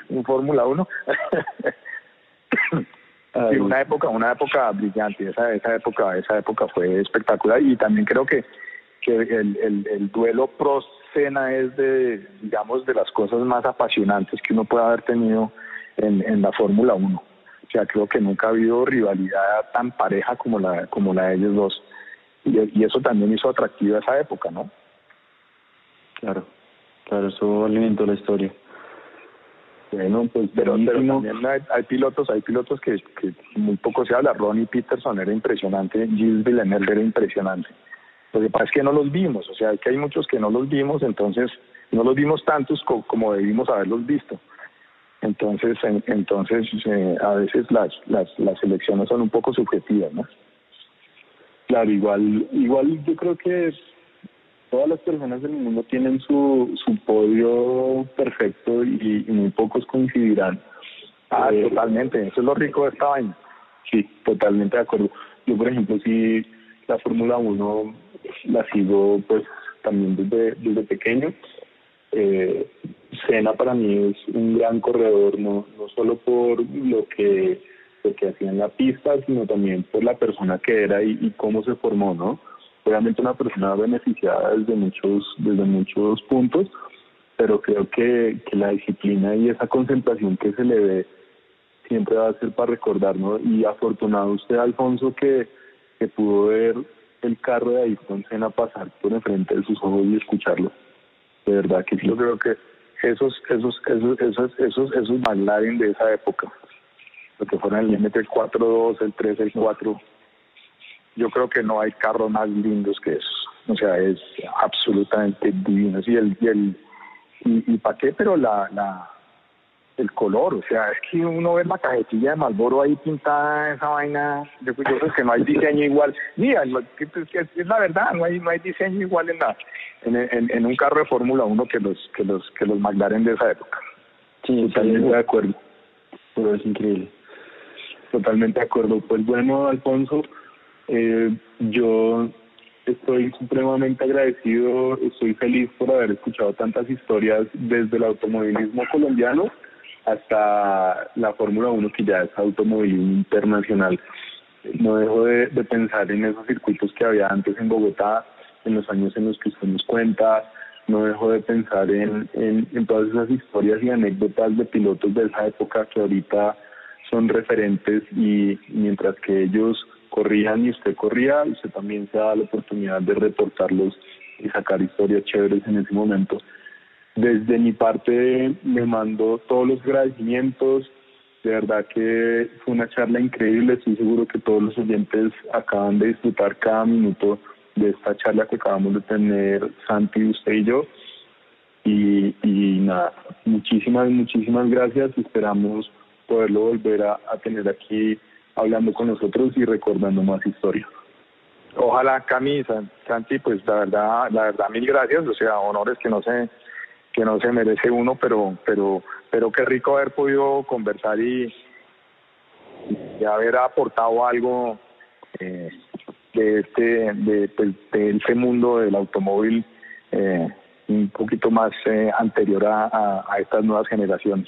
en Fórmula 1. Sí, una época, una época brillante, esa, esa época, esa época fue espectacular y también creo que, que el, el, el duelo pro cena es de, digamos, de las cosas más apasionantes que uno puede haber tenido en, en la Fórmula 1. O sea, creo que nunca ha habido rivalidad tan pareja como la, como la de ellos dos. Y, y eso también hizo atractiva esa época, ¿no? Claro, claro, eso alimentó la historia. Bueno, pues pero, también hay, pilotos, hay pilotos que, muy poco se habla. Ronnie Peterson era impresionante, Gilles Villeneuve era impresionante. Lo que pasa es que no los vimos, o sea, que hay muchos que no los vimos, entonces no los vimos tantos como debimos haberlos visto. Entonces, entonces eh, a veces las, las, las elecciones son un poco subjetivas, ¿no? Claro, igual, igual yo creo que todas las personas del mundo tienen su, su podio perfecto y, muy pocos coincidirán. Ah, eh, totalmente, eso es lo rico de esta vaina. Sí, totalmente de acuerdo. Yo, por ejemplo, sí, la Fórmula 1 la sigo pues también desde, desde pequeño. Eh, Senna para mí es un gran corredor, no, no solo por lo que, que hacía en la pista, sino también por la persona que era y, y cómo se formó, ¿no? obviamente una persona beneficiada desde muchos, desde muchos puntos, pero creo que, que la disciplina y esa concentración que se le ve siempre va a ser para recordarnos y afortunado usted Alfonso que, que pudo ver el carro de Ayrton Senna pasar por enfrente de sus ojos y escucharlo. De verdad que sí. Yo creo que esos, esos, esos, esos, esos, esos McLaren de esa época, lo que fueron el MT-4-2, el 3, el 4, yo creo que no hay carros más lindos que esos. O sea, es absolutamente divino. Y el, y el y, para qué, pero la, la el color, o sea, es que uno ve la cajetilla de Malboro ahí pintada esa vaina, yo, creo que no hay diseño igual. Mira, es, la verdad, no hay no hay diseño igual en la en, en, un carro de Fórmula 1 que los que los que los McLaren de esa época. Sí, totalmente de acuerdo. Pero es increíble. Totalmente de acuerdo. Pues bueno, Alfonso, eh, yo estoy supremamente agradecido, estoy feliz por haber escuchado tantas historias desde el automovilismo colombiano hasta la Fórmula 1 que ya es automovilismo internacional. No dejo de, pensar en esos circuitos que había antes en Bogotá, en los años en los que usted nos cuenta, no dejo de pensar en, en, en todas esas historias y anécdotas de pilotos de esa época que ahorita son referentes y mientras que ellos corrían y usted corría, usted también se da la oportunidad de reportarlos y sacar historias chéveres en ese momento. Desde mi parte me mando todos los agradecimientos, de verdad que fue una charla increíble, estoy seguro que todos los oyentes acaban de disfrutar cada minuto de esta charla que acabamos de tener Santi, usted y yo. Y, y nada, muchísimas, muchísimas gracias, esperamos poderlo volver a tener aquí hablando con nosotros y recordando más historias. Ojalá, camisa, Santi, pues la verdad, la verdad, mil gracias. O sea, honores que no se, que no se merece uno, pero, pero, pero qué rico haber podido conversar y, haber aportado algo eh, de este, de, pues, de este mundo del automóvil eh, un poquito más eh, anterior a, estas nuevas generaciones.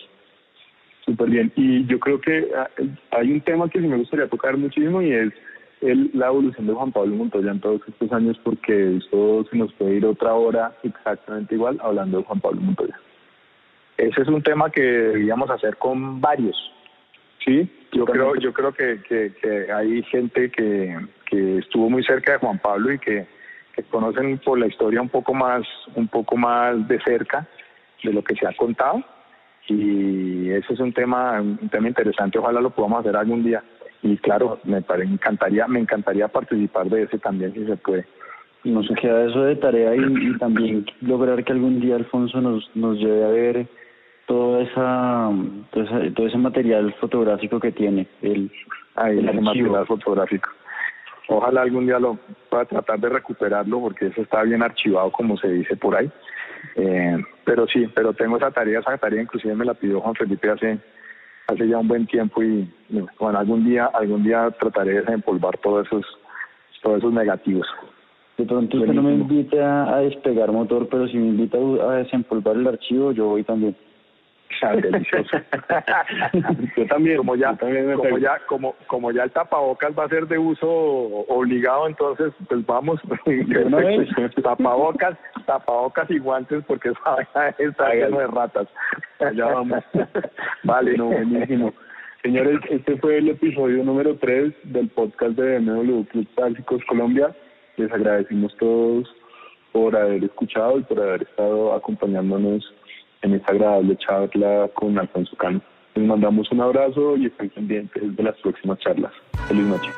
Súper bien. Y yo creo que ah, hay un tema que sí me gustaría tocar muchísimo y es el, la evolución de Juan Pablo Montoya en todos estos años, porque esto se nos puede ir otra hora exactamente igual hablando de Juan Pablo Montoya. Ese es un tema que debíamos hacer con varios. Sí, yo creo, yo creo que, que, que hay gente que, que estuvo muy cerca de Juan Pablo y que que conocen por la historia un poco más, un poco más de cerca de lo que se ha contado. Y eso es un tema, un tema interesante, ojalá lo podamos hacer algún día. Y claro, me, encantaría, me encantaría participar de ese también si se puede. Nos queda eso de tarea y, también lograr que algún día Alfonso nos, nos lleve a ver toda esa, todo, ese, todo ese material fotográfico que tiene, el, Ahí, el, material fotográfico. Ojalá algún día lo pueda tratar de recuperarlo porque eso está bien archivado como se dice por ahí. Eh, pero sí, pero tengo esa tarea, esa tarea inclusive me la pidió Juan Felipe hace hace ya un buen tiempo y bueno, algún día algún día trataré de desempolvar todos esos todos esos negativos. De pronto usted no me invita a despegar motor, pero si me invita a desempolvar el archivo, yo voy también. delicioso. yo también, como ya, como ya, como, como ya el tapabocas va a ser de uso obligado, entonces pues vamos, tapabocas, tapabocas y guantes porque está lleno de ratas. Ya vamos. vale, no, buenísimo. Señores, este fue el episodio número 3 del podcast de BMW Club Tácticos Colombia. Les agradecimos todos por haber escuchado y por haber estado acompañándonos en esta agradable charla con Alfonso Cano. Les mandamos un abrazo y estén pendientes de las próximas charlas. Feliz noche.